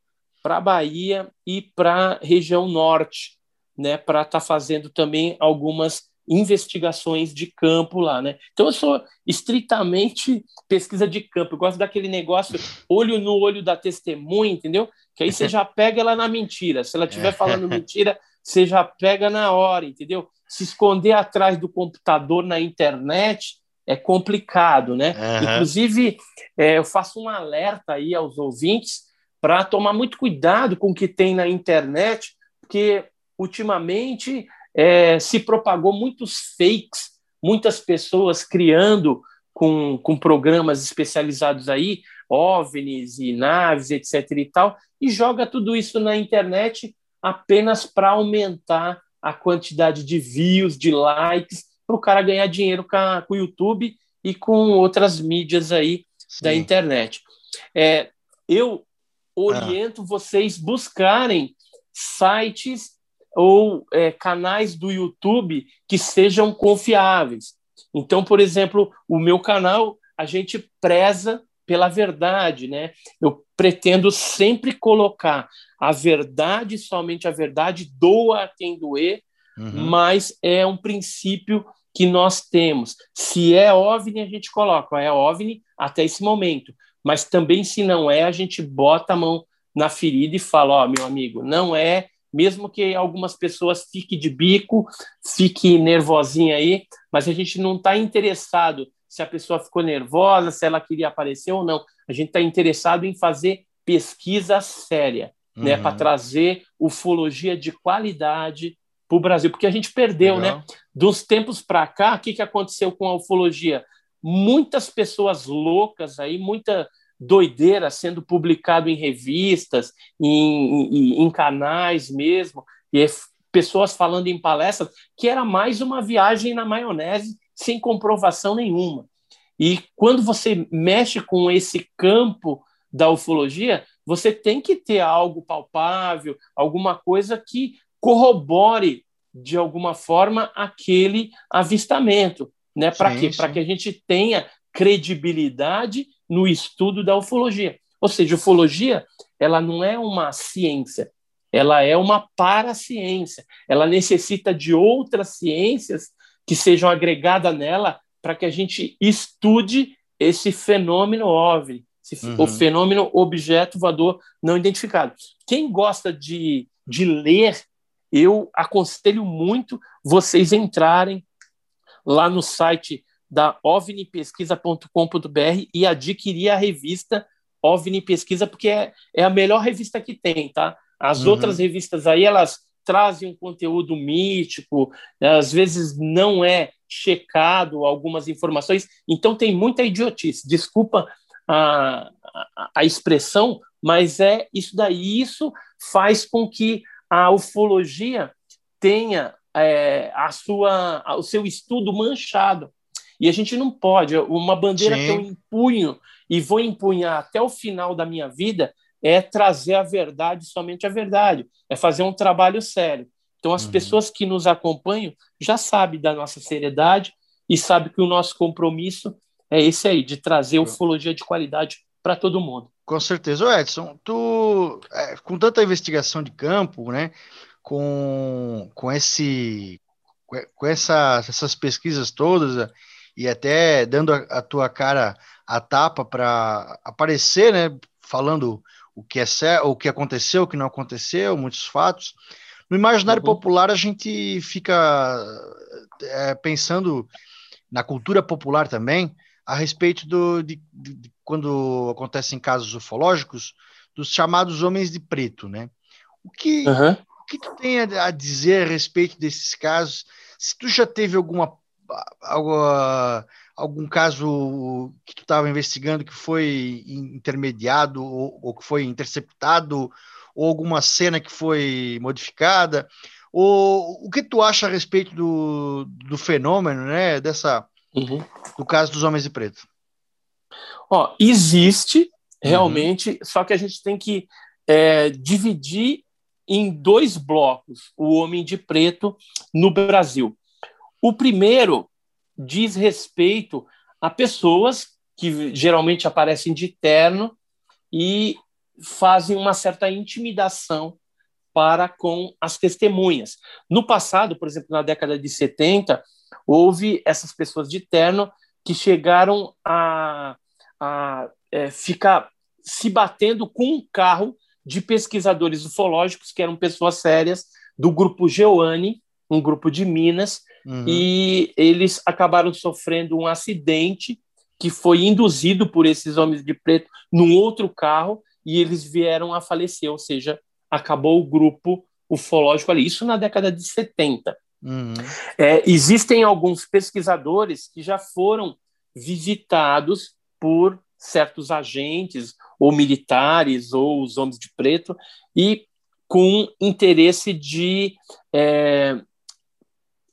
para a Bahia e para a região Norte, né, para estar tá fazendo também algumas investigações de campo lá, né? Então eu sou estritamente pesquisa de campo, eu gosto daquele negócio olho no olho da testemunha, entendeu? Que aí você já pega ela na mentira. Se ela estiver falando mentira, você já pega na hora, entendeu? Se esconder atrás do computador na internet é complicado, né? Uhum. Inclusive, é, eu faço um alerta aí aos ouvintes para tomar muito cuidado com o que tem na internet, porque ultimamente é, se propagou muitos fakes, muitas pessoas criando com, com programas especializados aí, OVNIs e naves, etc. e tal, e joga tudo isso na internet apenas para aumentar a quantidade de views, de likes, para o cara ganhar dinheiro com, a, com, o YouTube e com outras mídias aí Sim. da internet. É, eu oriento ah. vocês buscarem sites ou é, canais do YouTube que sejam confiáveis. Então, por exemplo, o meu canal, a gente preza pela verdade, né? Eu pretendo sempre colocar a verdade, somente a verdade, doa quem doer, uhum. mas é um princípio que nós temos. Se é OVNI, a gente coloca, é OVNI até esse momento. Mas também, se não é, a gente bota a mão na ferida e fala: Ó, oh, meu amigo, não é mesmo que algumas pessoas fiquem de bico, fique nervosinha aí, mas a gente não está interessado se a pessoa ficou nervosa, se ela queria aparecer ou não. A gente está interessado em fazer pesquisa séria, né, uhum. né, para trazer ufologia de qualidade para o Brasil, porque a gente perdeu, né? Legal. né? Dos tempos para cá, o que, que aconteceu com a ufologia? Muitas pessoas loucas aí, muita doideira sendo publicado em revistas, em, em, em canais mesmo, e pessoas falando em palestras, que era mais uma viagem na maionese sem comprovação nenhuma. E quando você mexe com esse campo da ufologia, você tem que ter algo palpável, alguma coisa que corrobore de alguma forma aquele avistamento, né? Para quê? Para que a gente tenha credibilidade no estudo da ufologia. Ou seja, ufologia ela não é uma ciência, ela é uma paraciência. Ela necessita de outras ciências que sejam agregadas nela para que a gente estude esse fenômeno OVNI, esse, uhum. o fenômeno objeto voador não identificado. Quem gosta de, de ler, eu aconselho muito vocês entrarem lá no site da ovnipesquisa.com.br e adquirir a revista OVNI Pesquisa, porque é, é a melhor revista que tem, tá? As uhum. outras revistas aí, elas trazem um conteúdo mítico, às vezes não é checado algumas informações, então tem muita idiotice. Desculpa a, a, a expressão, mas é isso daí. Isso faz com que a ufologia tenha é, a sua, o seu estudo manchado. E a gente não pode. Uma bandeira Sim. que eu empunho e vou empunhar até o final da minha vida é trazer a verdade, somente a verdade, é fazer um trabalho sério. Então, as uhum. pessoas que nos acompanham já sabem da nossa seriedade e sabem que o nosso compromisso é esse aí, de trazer ufologia de qualidade para todo mundo. Com certeza. Ô Edson, tu, é, com tanta investigação de campo, né, com, com, esse, com essa, essas pesquisas todas, e até dando a, a tua cara a tapa para aparecer, né, falando o que é certo, o que aconteceu, o que não aconteceu, muitos fatos. No imaginário uhum. popular a gente fica é, pensando na cultura popular também a respeito do, de, de, de, quando acontecem casos ufológicos dos chamados homens de preto, né? O que uhum. o que tu tem a, a dizer a respeito desses casos? Se tu já teve alguma algum, caso que tu estava investigando que foi intermediado ou, ou, que foi interceptado, ou alguma cena que foi modificada, ou o que tu acha a respeito do, do fenômeno, né, dessa, uhum. do caso dos homens de preto? Ó, existe realmente, uhum. só que a gente tem que é, dividir em dois blocos o Homem de Preto no Brasil. O primeiro diz respeito a pessoas que geralmente aparecem de terno e fazem uma certa intimidação para com as testemunhas. No passado, por exemplo, na década de 70, houve essas pessoas de terno que chegaram a, a é, ficar se batendo com um carro de pesquisadores ufológicos, que eram pessoas sérias, do grupo Geoane, um grupo de Minas, uhum. e eles acabaram sofrendo um acidente que foi induzido por esses homens de preto num outro carro e eles vieram a falecer, ou seja, acabou o grupo ufológico ali. Isso na década de 70. Uhum. É, existem alguns pesquisadores que já foram visitados por certos agentes, ou militares, ou os homens de preto, e com interesse de é,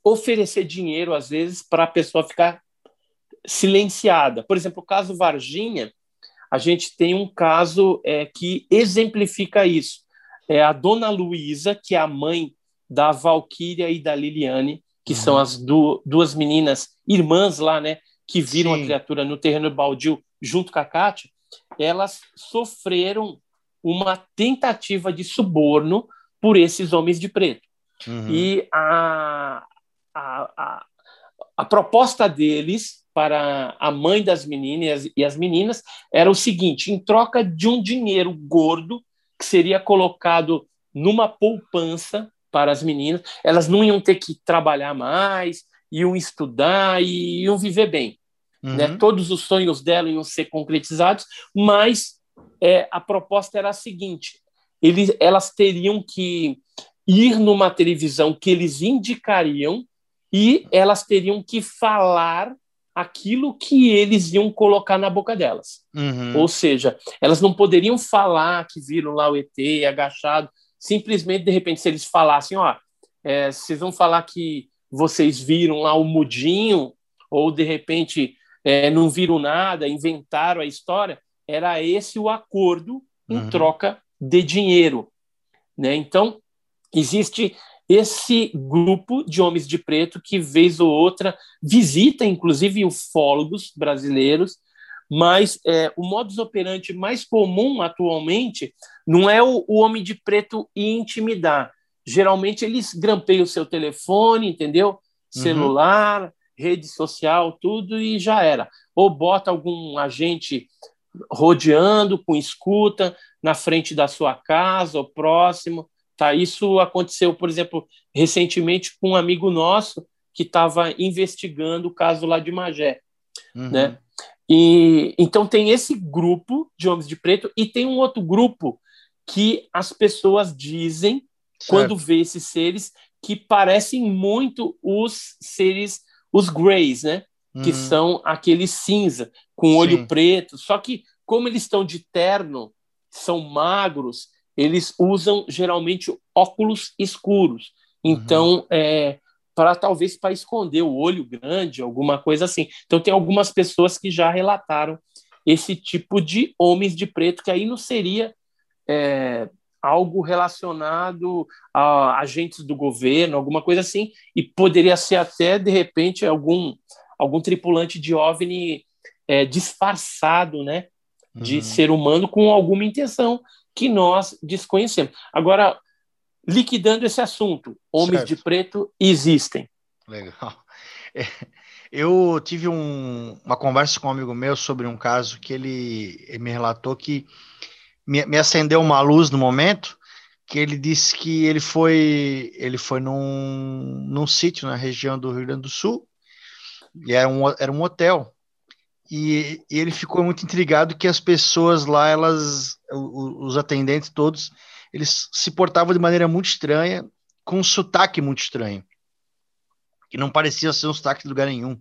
oferecer dinheiro, às vezes, para a pessoa ficar silenciada. Por exemplo, o caso Varginha, a gente tem um caso é, que exemplifica isso. É a dona Luísa, que é a mãe da Valquíria e da Liliane, que uhum. são as du duas meninas irmãs lá, né, que viram Sim. a criatura no terreno baldio junto com a Kátia, elas sofreram uma tentativa de suborno por esses homens de preto. Uhum. E a, a, a, a proposta deles para a mãe das meninas e as meninas era o seguinte: em troca de um dinheiro gordo que seria colocado numa poupança para as meninas, elas não iam ter que trabalhar mais, iam estudar e iam viver bem. Uhum. Né? Todos os sonhos dela iam ser concretizados, mas é, a proposta era a seguinte: eles, elas teriam que ir numa televisão que eles indicariam e elas teriam que falar aquilo que eles iam colocar na boca delas. Uhum. Ou seja, elas não poderiam falar que viram lá o ET agachado, simplesmente, de repente, se eles falassem, ó, é, vocês vão falar que vocês viram lá o mudinho, ou de repente é, não viram nada, inventaram a história, era esse o acordo em uhum. troca de dinheiro. Né? Então, existe esse grupo de homens de preto que, vez ou outra, visita, inclusive, ufólogos brasileiros, mas é, o modus operandi mais comum atualmente não é o, o homem de preto intimidar. Geralmente eles grampeiam o seu telefone, entendeu? Uhum. Celular, uhum rede social, tudo e já era. Ou bota algum agente rodeando com escuta na frente da sua casa ou próximo. Tá? Isso aconteceu, por exemplo, recentemente com um amigo nosso que estava investigando o caso lá de Magé. Uhum. Né? E, então tem esse grupo de homens de preto e tem um outro grupo que as pessoas dizem certo. quando vê esses seres que parecem muito os seres os greys, né? Uhum. Que são aqueles cinza, com olho Sim. preto. Só que, como eles estão de terno, são magros, eles usam geralmente óculos escuros. Então, uhum. é, para talvez para esconder o olho grande, alguma coisa assim. Então, tem algumas pessoas que já relataram esse tipo de homens de preto, que aí não seria é, algo relacionado a agentes do governo, alguma coisa assim, e poderia ser até, de repente, algum, algum tripulante de OVNI é, disfarçado, né, de uhum. ser humano com alguma intenção que nós desconhecemos. Agora, liquidando esse assunto, homens certo. de preto existem. Legal. É, eu tive um, uma conversa com um amigo meu sobre um caso que ele, ele me relatou que me, me acendeu uma luz no momento que ele disse que ele foi ele foi num, num sítio na região do Rio Grande do Sul e era um, era um hotel e, ele ficou muito intrigado que as pessoas lá elas os, os atendentes todos eles se portavam de maneira muito estranha com um sotaque muito estranho que não parecia ser um sotaque de lugar nenhum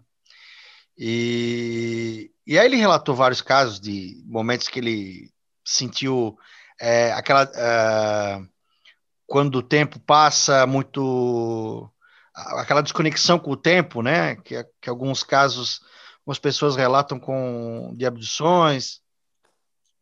e, e aí ele relatou vários casos de momentos que ele sentiu é, aquela. É, quando o tempo passa muito. aquela desconexão com o tempo, né? Que, que alguns casos, algumas pessoas relatam com de abduções.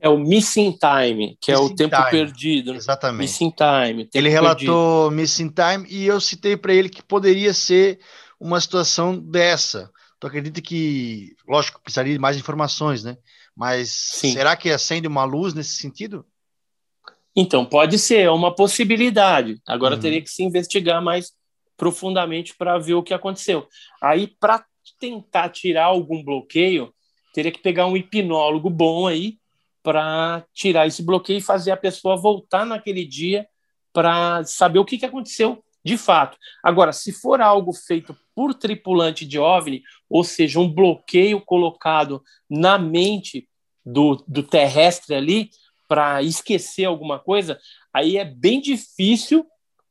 É o missing time, que missing é o tempo time. perdido. Exatamente. Missing time. Ele relatou perdido. missing time e eu citei para ele que poderia ser uma situação dessa. Tu acredita que, lógico, precisaria de mais informações, né? Mas Sim. será que acende uma luz nesse sentido? Então, pode ser, é uma possibilidade. Agora uhum. teria que se investigar mais profundamente para ver o que aconteceu. Aí, para tentar tirar algum bloqueio, teria que pegar um hipnólogo bom aí para tirar esse bloqueio e fazer a pessoa voltar naquele dia para saber o que, que aconteceu de fato. Agora, se for algo feito por tripulante de OVNI, ou seja, um bloqueio colocado na mente do, do terrestre ali para esquecer alguma coisa, aí é bem difícil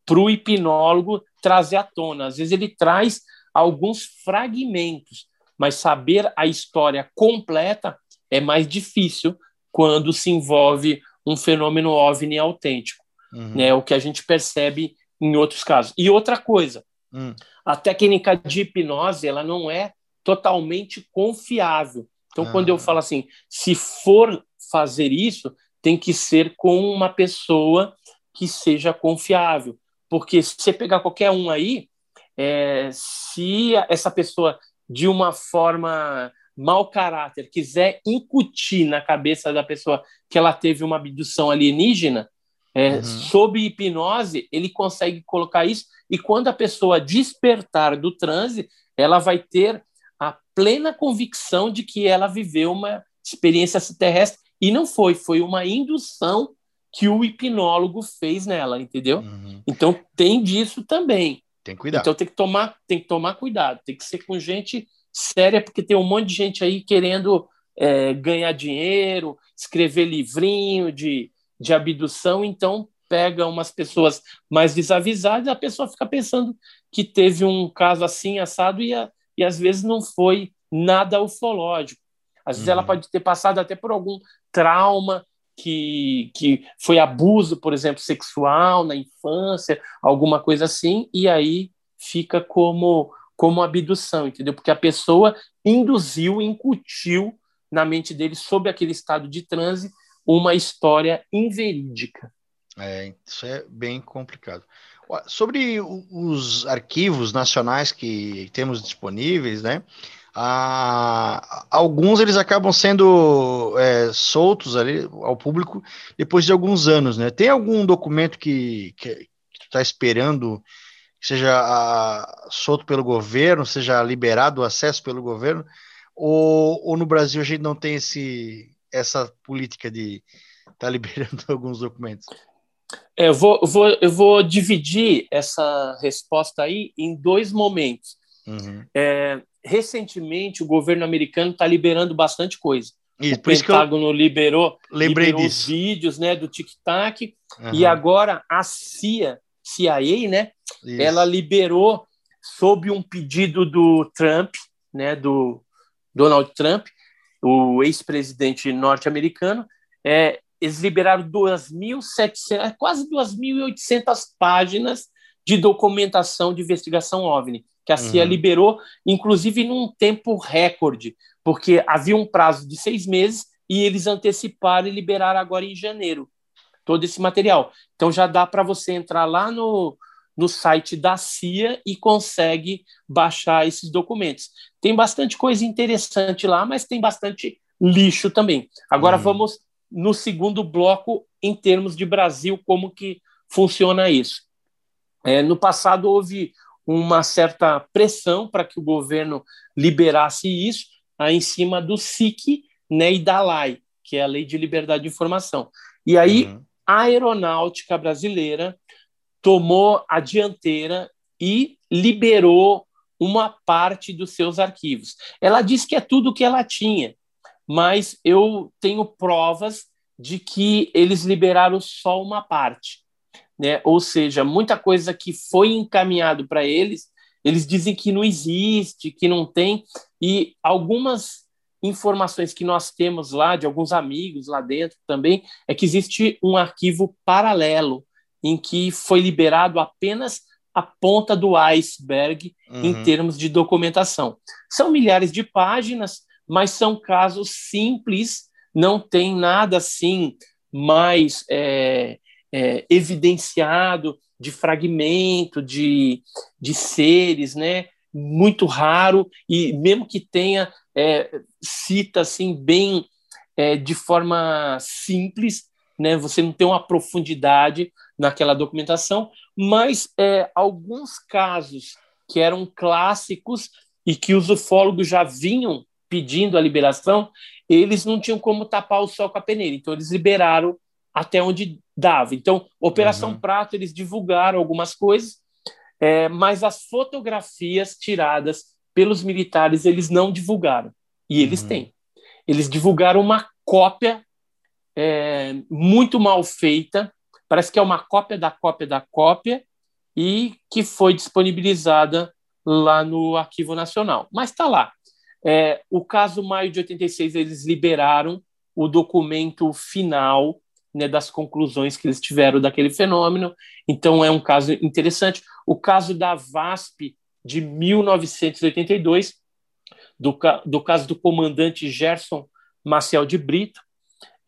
para o hipnólogo trazer à tona. Às vezes ele traz alguns fragmentos, mas saber a história completa é mais difícil quando se envolve um fenômeno OVNI autêntico. Uhum. Né, o que a gente percebe em outros casos. E outra coisa, hum. a técnica de hipnose ela não é totalmente confiável. Então, ah. quando eu ah. falo assim, se for fazer isso, tem que ser com uma pessoa que seja confiável. Porque se você pegar qualquer um aí, é, se essa pessoa, de uma forma mau caráter, quiser incutir na cabeça da pessoa que ela teve uma abdução alienígena, é, uhum. Sob hipnose, ele consegue colocar isso, e quando a pessoa despertar do transe, ela vai ter a plena convicção de que ela viveu uma experiência terrestre, e não foi, foi uma indução que o hipnólogo fez nela, entendeu? Uhum. Então tem disso também. Tem que cuidar. Então tem que tomar, tem que tomar cuidado, tem que ser com gente séria, porque tem um monte de gente aí querendo é, ganhar dinheiro, escrever livrinho de de abdução, então pega umas pessoas mais desavisadas, a pessoa fica pensando que teve um caso assim, assado, e, a, e às vezes não foi nada ufológico. Às vezes ela uhum. pode ter passado até por algum trauma, que, que foi abuso, por exemplo, sexual na infância, alguma coisa assim, e aí fica como, como abdução, entendeu? Porque a pessoa induziu, incutiu na mente dele, sob aquele estado de transe, uma história inverídica. É, isso é bem complicado. Sobre os arquivos nacionais que temos disponíveis, né? Ah, alguns eles acabam sendo é, soltos ali ao público depois de alguns anos, né? Tem algum documento que está esperando que seja ah, solto pelo governo, seja liberado o acesso pelo governo, ou, ou no Brasil a gente não tem esse, essa política de estar tá *laughs* liberando alguns documentos? É, eu, vou, vou, eu vou dividir essa resposta aí em dois momentos. Uhum. É, recentemente, o governo americano está liberando bastante coisa. Isso, o Pentágono liberou, lembrei liberou disso. os vídeos né, do TikTok uhum. e agora a CIA, CIA né, ela liberou sob um pedido do Trump, né, do Donald Trump, o ex-presidente norte-americano, é, eles liberaram 2.700, quase 2.800 páginas de documentação de investigação OVNI, que a CIA uhum. liberou, inclusive num tempo recorde, porque havia um prazo de seis meses e eles anteciparam e liberaram agora em janeiro todo esse material. Então já dá para você entrar lá no, no site da CIA e consegue baixar esses documentos. Tem bastante coisa interessante lá, mas tem bastante lixo também. Agora hum. vamos no segundo bloco em termos de Brasil, como que funciona isso. É, no passado houve uma certa pressão para que o governo liberasse isso aí em cima do SIC né, e da LAI, que é a Lei de Liberdade de Informação. E aí uhum. a aeronáutica brasileira tomou a dianteira e liberou uma parte dos seus arquivos. Ela disse que é tudo o que ela tinha, mas eu tenho provas de que eles liberaram só uma parte. Né? Ou seja, muita coisa que foi encaminhado para eles, eles dizem que não existe, que não tem, e algumas informações que nós temos lá, de alguns amigos lá dentro também, é que existe um arquivo paralelo em que foi liberado apenas a ponta do iceberg uhum. em termos de documentação. São milhares de páginas, mas são casos simples não tem nada assim mais é, é, evidenciado de fragmento, de, de seres, né? Muito raro, e mesmo que tenha, é, cita assim, bem é, de forma simples, né? Você não tem uma profundidade naquela documentação, mas é, alguns casos que eram clássicos e que os ufólogos já vinham pedindo a liberação, eles não tinham como tapar o sol com a peneira, então eles liberaram até onde dava. Então, Operação uhum. Prato, eles divulgaram algumas coisas, é, mas as fotografias tiradas pelos militares, eles não divulgaram. E eles uhum. têm. Eles divulgaram uma cópia é, muito mal feita, parece que é uma cópia da cópia da cópia, e que foi disponibilizada lá no Arquivo Nacional. Mas está lá. É, o caso Maio de 86, eles liberaram o documento final né, das conclusões que eles tiveram daquele fenômeno. Então, é um caso interessante. O caso da VASP de 1982, do, do caso do comandante Gerson Maciel de Brito,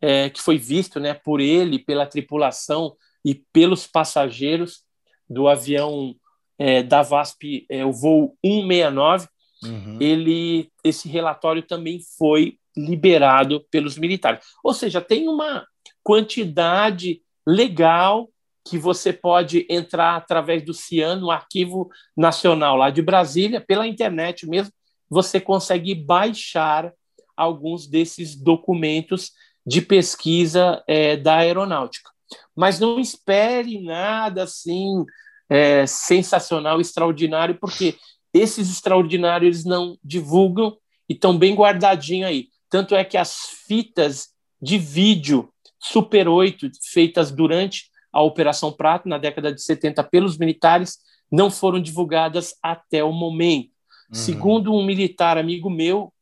é, que foi visto né, por ele, pela tripulação e pelos passageiros do avião é, da VASP, é, o voo 169. Uhum. Ele, esse relatório também foi liberado pelos militares. Ou seja, tem uma quantidade legal que você pode entrar através do CIAN, no Arquivo Nacional lá de Brasília, pela internet mesmo, você consegue baixar alguns desses documentos de pesquisa é, da aeronáutica. Mas não espere nada assim é, sensacional, extraordinário, porque esses extraordinários eles não divulgam e estão bem guardadinhos aí. Tanto é que as fitas de vídeo Super 8 feitas durante a Operação Prato, na década de 70, pelos militares, não foram divulgadas até o momento. Uhum. Segundo um militar amigo meu,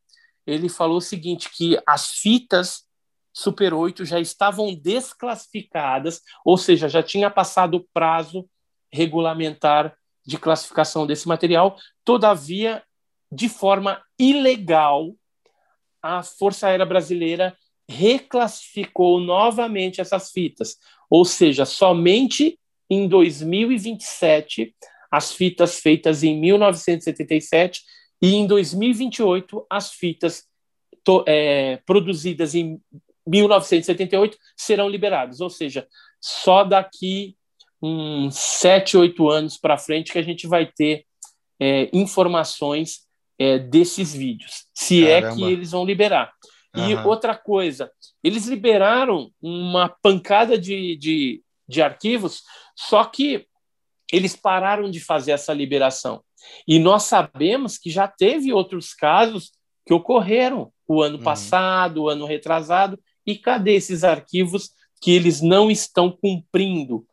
ele falou o seguinte, que as fitas Super 8 já estavam desclassificadas, ou seja, já tinha passado o prazo regulamentar de classificação desse material, todavia, de forma ilegal, a Força Aérea Brasileira reclassificou novamente essas fitas, ou seja, somente em 2027 as fitas feitas em 1977 e em 2028 as fitas to, é, produzidas em 1978 serão liberadas, ou seja, só daqui uns sete, oito anos para frente que a gente vai ter é, informações é, desses vídeos, se Caramba. é que eles vão liberar. Uhum. E outra coisa, eles liberaram uma pancada de, de, de arquivos, só que eles pararam de fazer essa liberação. E nós sabemos que já teve outros casos que ocorreram o ano uhum. passado, o ano retrasado, e cadê esses arquivos que eles não estão cumprindo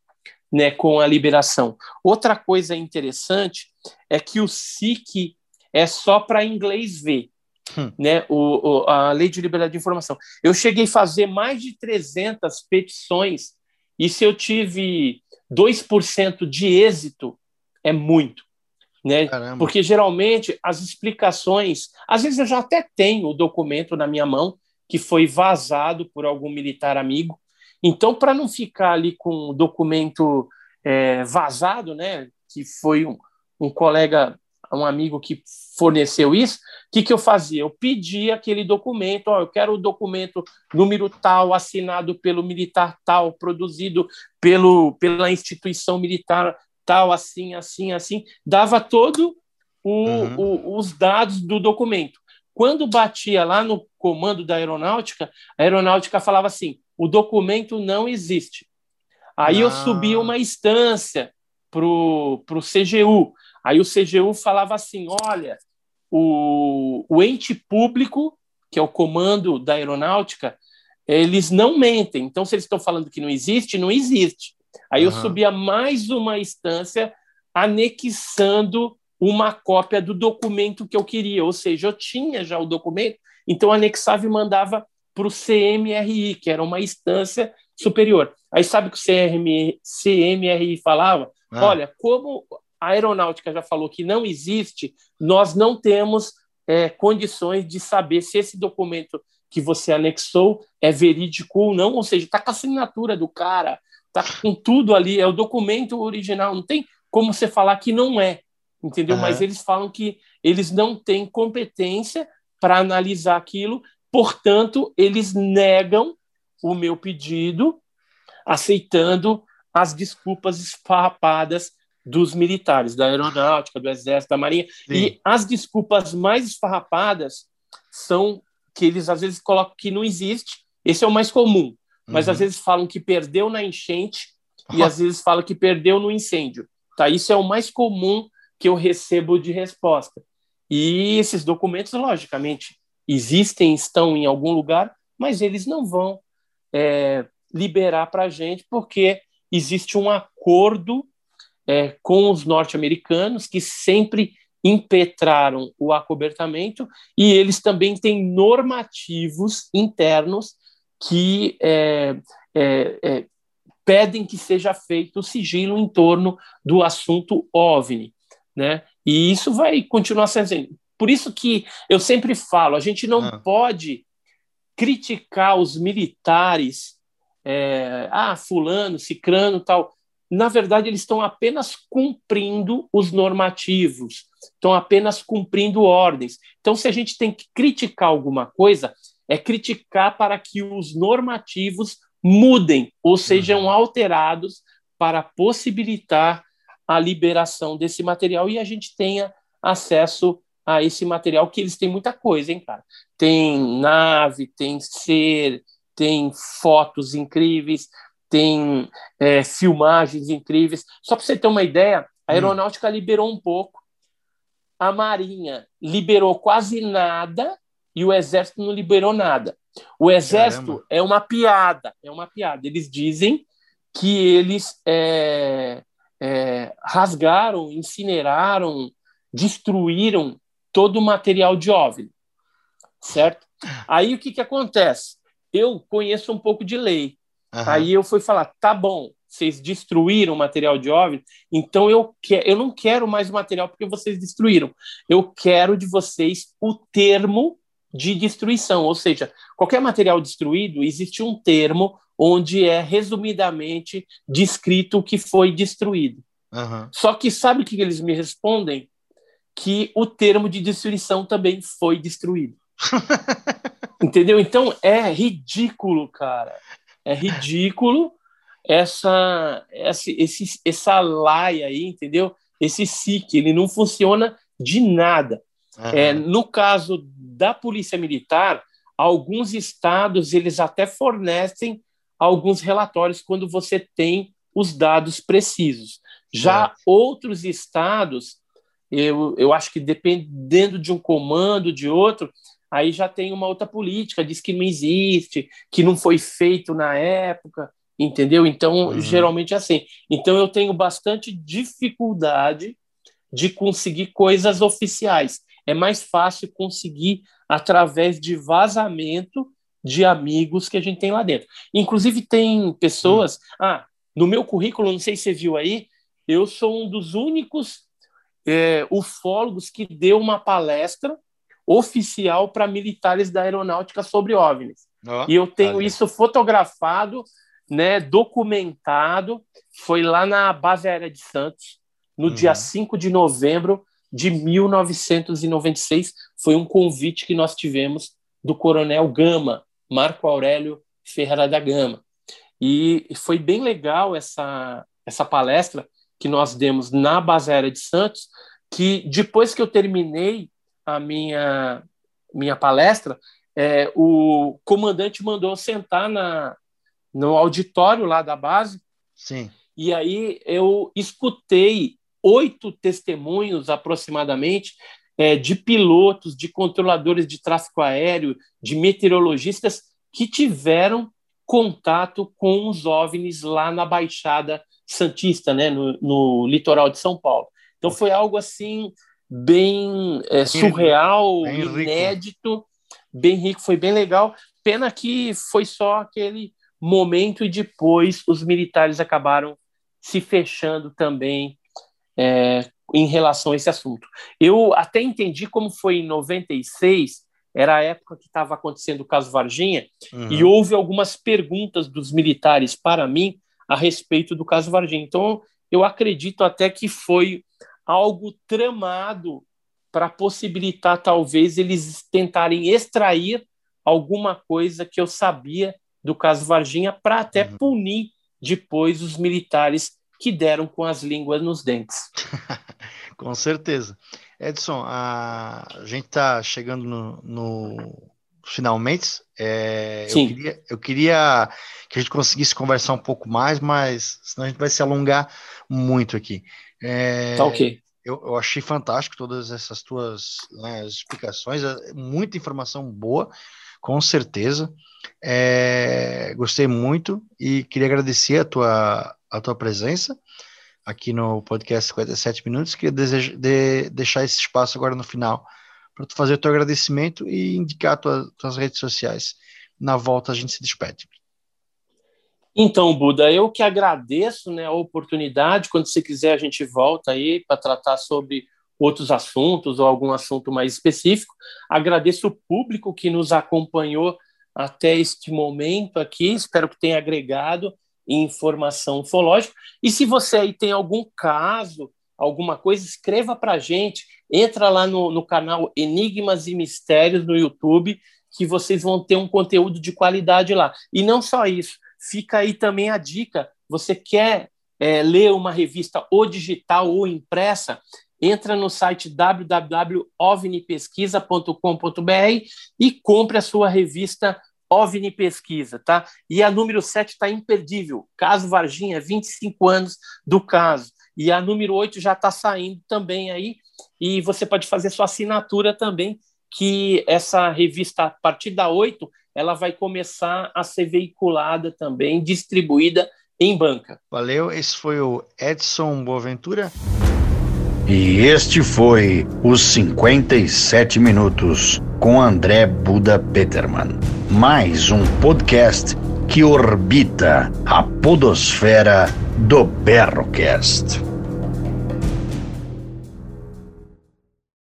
né, com a liberação? Outra coisa interessante é que o SIC é só para inglês ver hum. né, o, o, a Lei de Liberdade de Informação. Eu cheguei a fazer mais de 300 petições e se eu tive 2% de êxito, é muito. Né? Porque geralmente as explicações, às vezes eu já até tenho o documento na minha mão que foi vazado por algum militar amigo. Então, para não ficar ali com o documento é, vazado, né, que foi um, um colega um amigo que forneceu isso, o que, que eu fazia? Eu pedia aquele documento, ó, eu quero o documento número tal, assinado pelo militar tal, produzido pelo, pela instituição militar tal, assim, assim, assim, dava todo o, uhum. o, os dados do documento. Quando batia lá no comando da aeronáutica, a aeronáutica falava assim: o documento não existe. Aí ah. eu subia uma instância para o CGU. Aí o CGU falava assim: olha, o, o ente público, que é o comando da aeronáutica, eles não mentem. Então, se eles estão falando que não existe, não existe. Aí uhum. eu subia mais uma instância anexando uma cópia do documento que eu queria, ou seja, eu tinha já o documento, então anexava e mandava para o CMRI, que era uma instância superior. Aí sabe o que o CMRI, falava? Ah. Olha, como a aeronáutica já falou que não existe, nós não temos é, condições de saber se esse documento que você anexou é verídico ou não, ou seja, está com a assinatura do cara, está com tudo ali, é o documento original, não tem como você falar que não é, entendeu? Uhum. Mas eles falam que eles não têm competência para analisar aquilo, portanto, eles negam o meu pedido, aceitando as desculpas esfarrapadas dos militares, da aeronáutica, do exército, da marinha. Sim. E as desculpas mais esfarrapadas são que eles às vezes colocam que não existe, esse é o mais comum, mas uhum. às vezes falam que perdeu na enchente e às vezes falam que perdeu no incêndio. Tá? Isso é o mais comum que eu recebo de resposta. E esses documentos, logicamente, existem, estão em algum lugar, mas eles não vão é, liberar para a gente porque existe um acordo é, com os norte-americanos que sempre impetraram o acobertamento e eles também têm normativos internos que é, é, é pedem que seja feito o sigilo em torno do assunto OVNI, né? E isso vai continuar sendo. Assim. Por isso que eu sempre falo, a gente não ah. pode criticar os militares, é, ah, fulano, cicrano, tal. Na verdade, eles estão apenas cumprindo os normativos, estão apenas cumprindo ordens. Então, se a gente tem que criticar alguma coisa, é criticar para que os normativos mudem ou sejam uhum. alterados para possibilitar a liberação desse material e a gente tenha acesso a esse material, que eles têm muita coisa, hein, cara? Tem nave, tem ser, tem fotos incríveis, tem é, filmagens incríveis. Só para você ter uma ideia, a hum. aeronáutica hum. liberou um pouco, a Marinha liberou quase nada e o Exército não liberou nada. O exército Caramba. é uma piada, é uma piada. Eles dizem que eles é, é, rasgaram, incineraram, destruíram todo o material de OVNI, certo? Aí o que, que acontece? Eu conheço um pouco de lei. Uhum. Aí eu fui falar, tá bom, vocês destruíram o material de OVNI, então eu, que, eu não quero mais o material porque vocês destruíram. Eu quero de vocês o termo de destruição, ou seja, qualquer material destruído, existe um termo onde é resumidamente descrito o que foi destruído. Uhum. Só que sabe o que eles me respondem? Que o termo de destruição também foi destruído. *laughs* Entendeu? Então é ridículo, cara. É ridículo essa, essa, esse, essa laia aí, entendeu? Esse SIC, ele não funciona de nada. Uhum. É, no caso da Polícia Militar, alguns estados eles até fornecem alguns relatórios quando você tem os dados precisos. Já é. outros estados, eu, eu acho que dependendo de um comando, de outro, aí já tem uma outra política, diz que não existe, que não foi feito na época, entendeu? Então, uhum. geralmente é assim. Então, eu tenho bastante dificuldade de conseguir coisas oficiais é mais fácil conseguir através de vazamento de amigos que a gente tem lá dentro. Inclusive, tem pessoas. Hum. Ah, no meu currículo, não sei se você viu aí, eu sou um dos únicos é, ufólogos que deu uma palestra oficial para militares da aeronáutica sobre OVNIs. Oh, e eu tenho tá isso fotografado, né, documentado. Foi lá na base aérea de Santos, no uhum. dia 5 de novembro de 1996. Foi um convite que nós tivemos do Coronel Gama, Marco Aurélio Ferreira da Gama. E foi bem legal essa, essa palestra que nós demos na base aérea de Santos, que depois que eu terminei a minha, minha palestra, é, o comandante mandou sentar na, no auditório lá da base. Sim. E aí eu escutei oito testemunhos aproximadamente é, de pilotos, de controladores de tráfego aéreo, de meteorologistas que tiveram contato com os OVNIs lá na Baixada Santista, né, no, no litoral de São Paulo. Então foi algo assim bem é, surreal, bem inédito, bem rico, foi bem legal. Pena que foi só aquele momento e depois os militares acabaram se fechando também é, em relação a esse assunto. Eu até entendi como foi em 96, era a época que estava acontecendo o caso Varginha, uhum. e houve algumas perguntas dos militares para mim a respeito do caso Varginha. Então, eu acredito até que foi algo tramado para possibilitar, talvez, eles tentarem extrair alguma coisa que eu sabia do caso Varginha para até uhum. punir depois os militares que deram com as línguas nos dentes. *laughs* com certeza. Edson, a, gente está chegando no, no, finalmente. É. Eu queria, eu, queria, que a gente conseguisse conversar um pouco mais, mas senão a gente vai se alongar muito aqui. É, tá ok. Eu, eu, achei fantástico todas essas tuas né, explicações, é, muita informação boa, com certeza. É, gostei muito e queria agradecer a tua, a tua presença aqui no podcast 57 Minutos. Queria deseja, de, deixar esse espaço agora no final para tu fazer o teu agradecimento e indicar tua, tuas redes sociais. Na volta a gente se despede. Então, Buda, eu que agradeço né, a oportunidade. Quando você quiser, a gente volta aí para tratar sobre outros assuntos ou algum assunto mais específico. Agradeço o público que nos acompanhou até este momento aqui. Espero que tenha agregado informação ufológica. E se você aí tem algum caso, alguma coisa, escreva para a gente. Entra lá no, no canal Enigmas e Mistérios no YouTube, que vocês vão ter um conteúdo de qualidade lá. E não só isso fica aí também a dica. Você quer é, ler uma revista ou digital ou impressa? Entra no site www.ovnipesquisa.com.br e compre a sua revista OVNI Pesquisa, tá? E a número 7 está imperdível. Caso Varginha, 25 anos do caso. E a número 8 já está saindo também aí. E você pode fazer sua assinatura também, que essa revista, a partir da 8, ela vai começar a ser veiculada também, distribuída em banca. Valeu, esse foi o Edson Boaventura. E este foi os 57 minutos com André Buda Peterman. Mais um podcast que orbita a podosfera do Berrocast.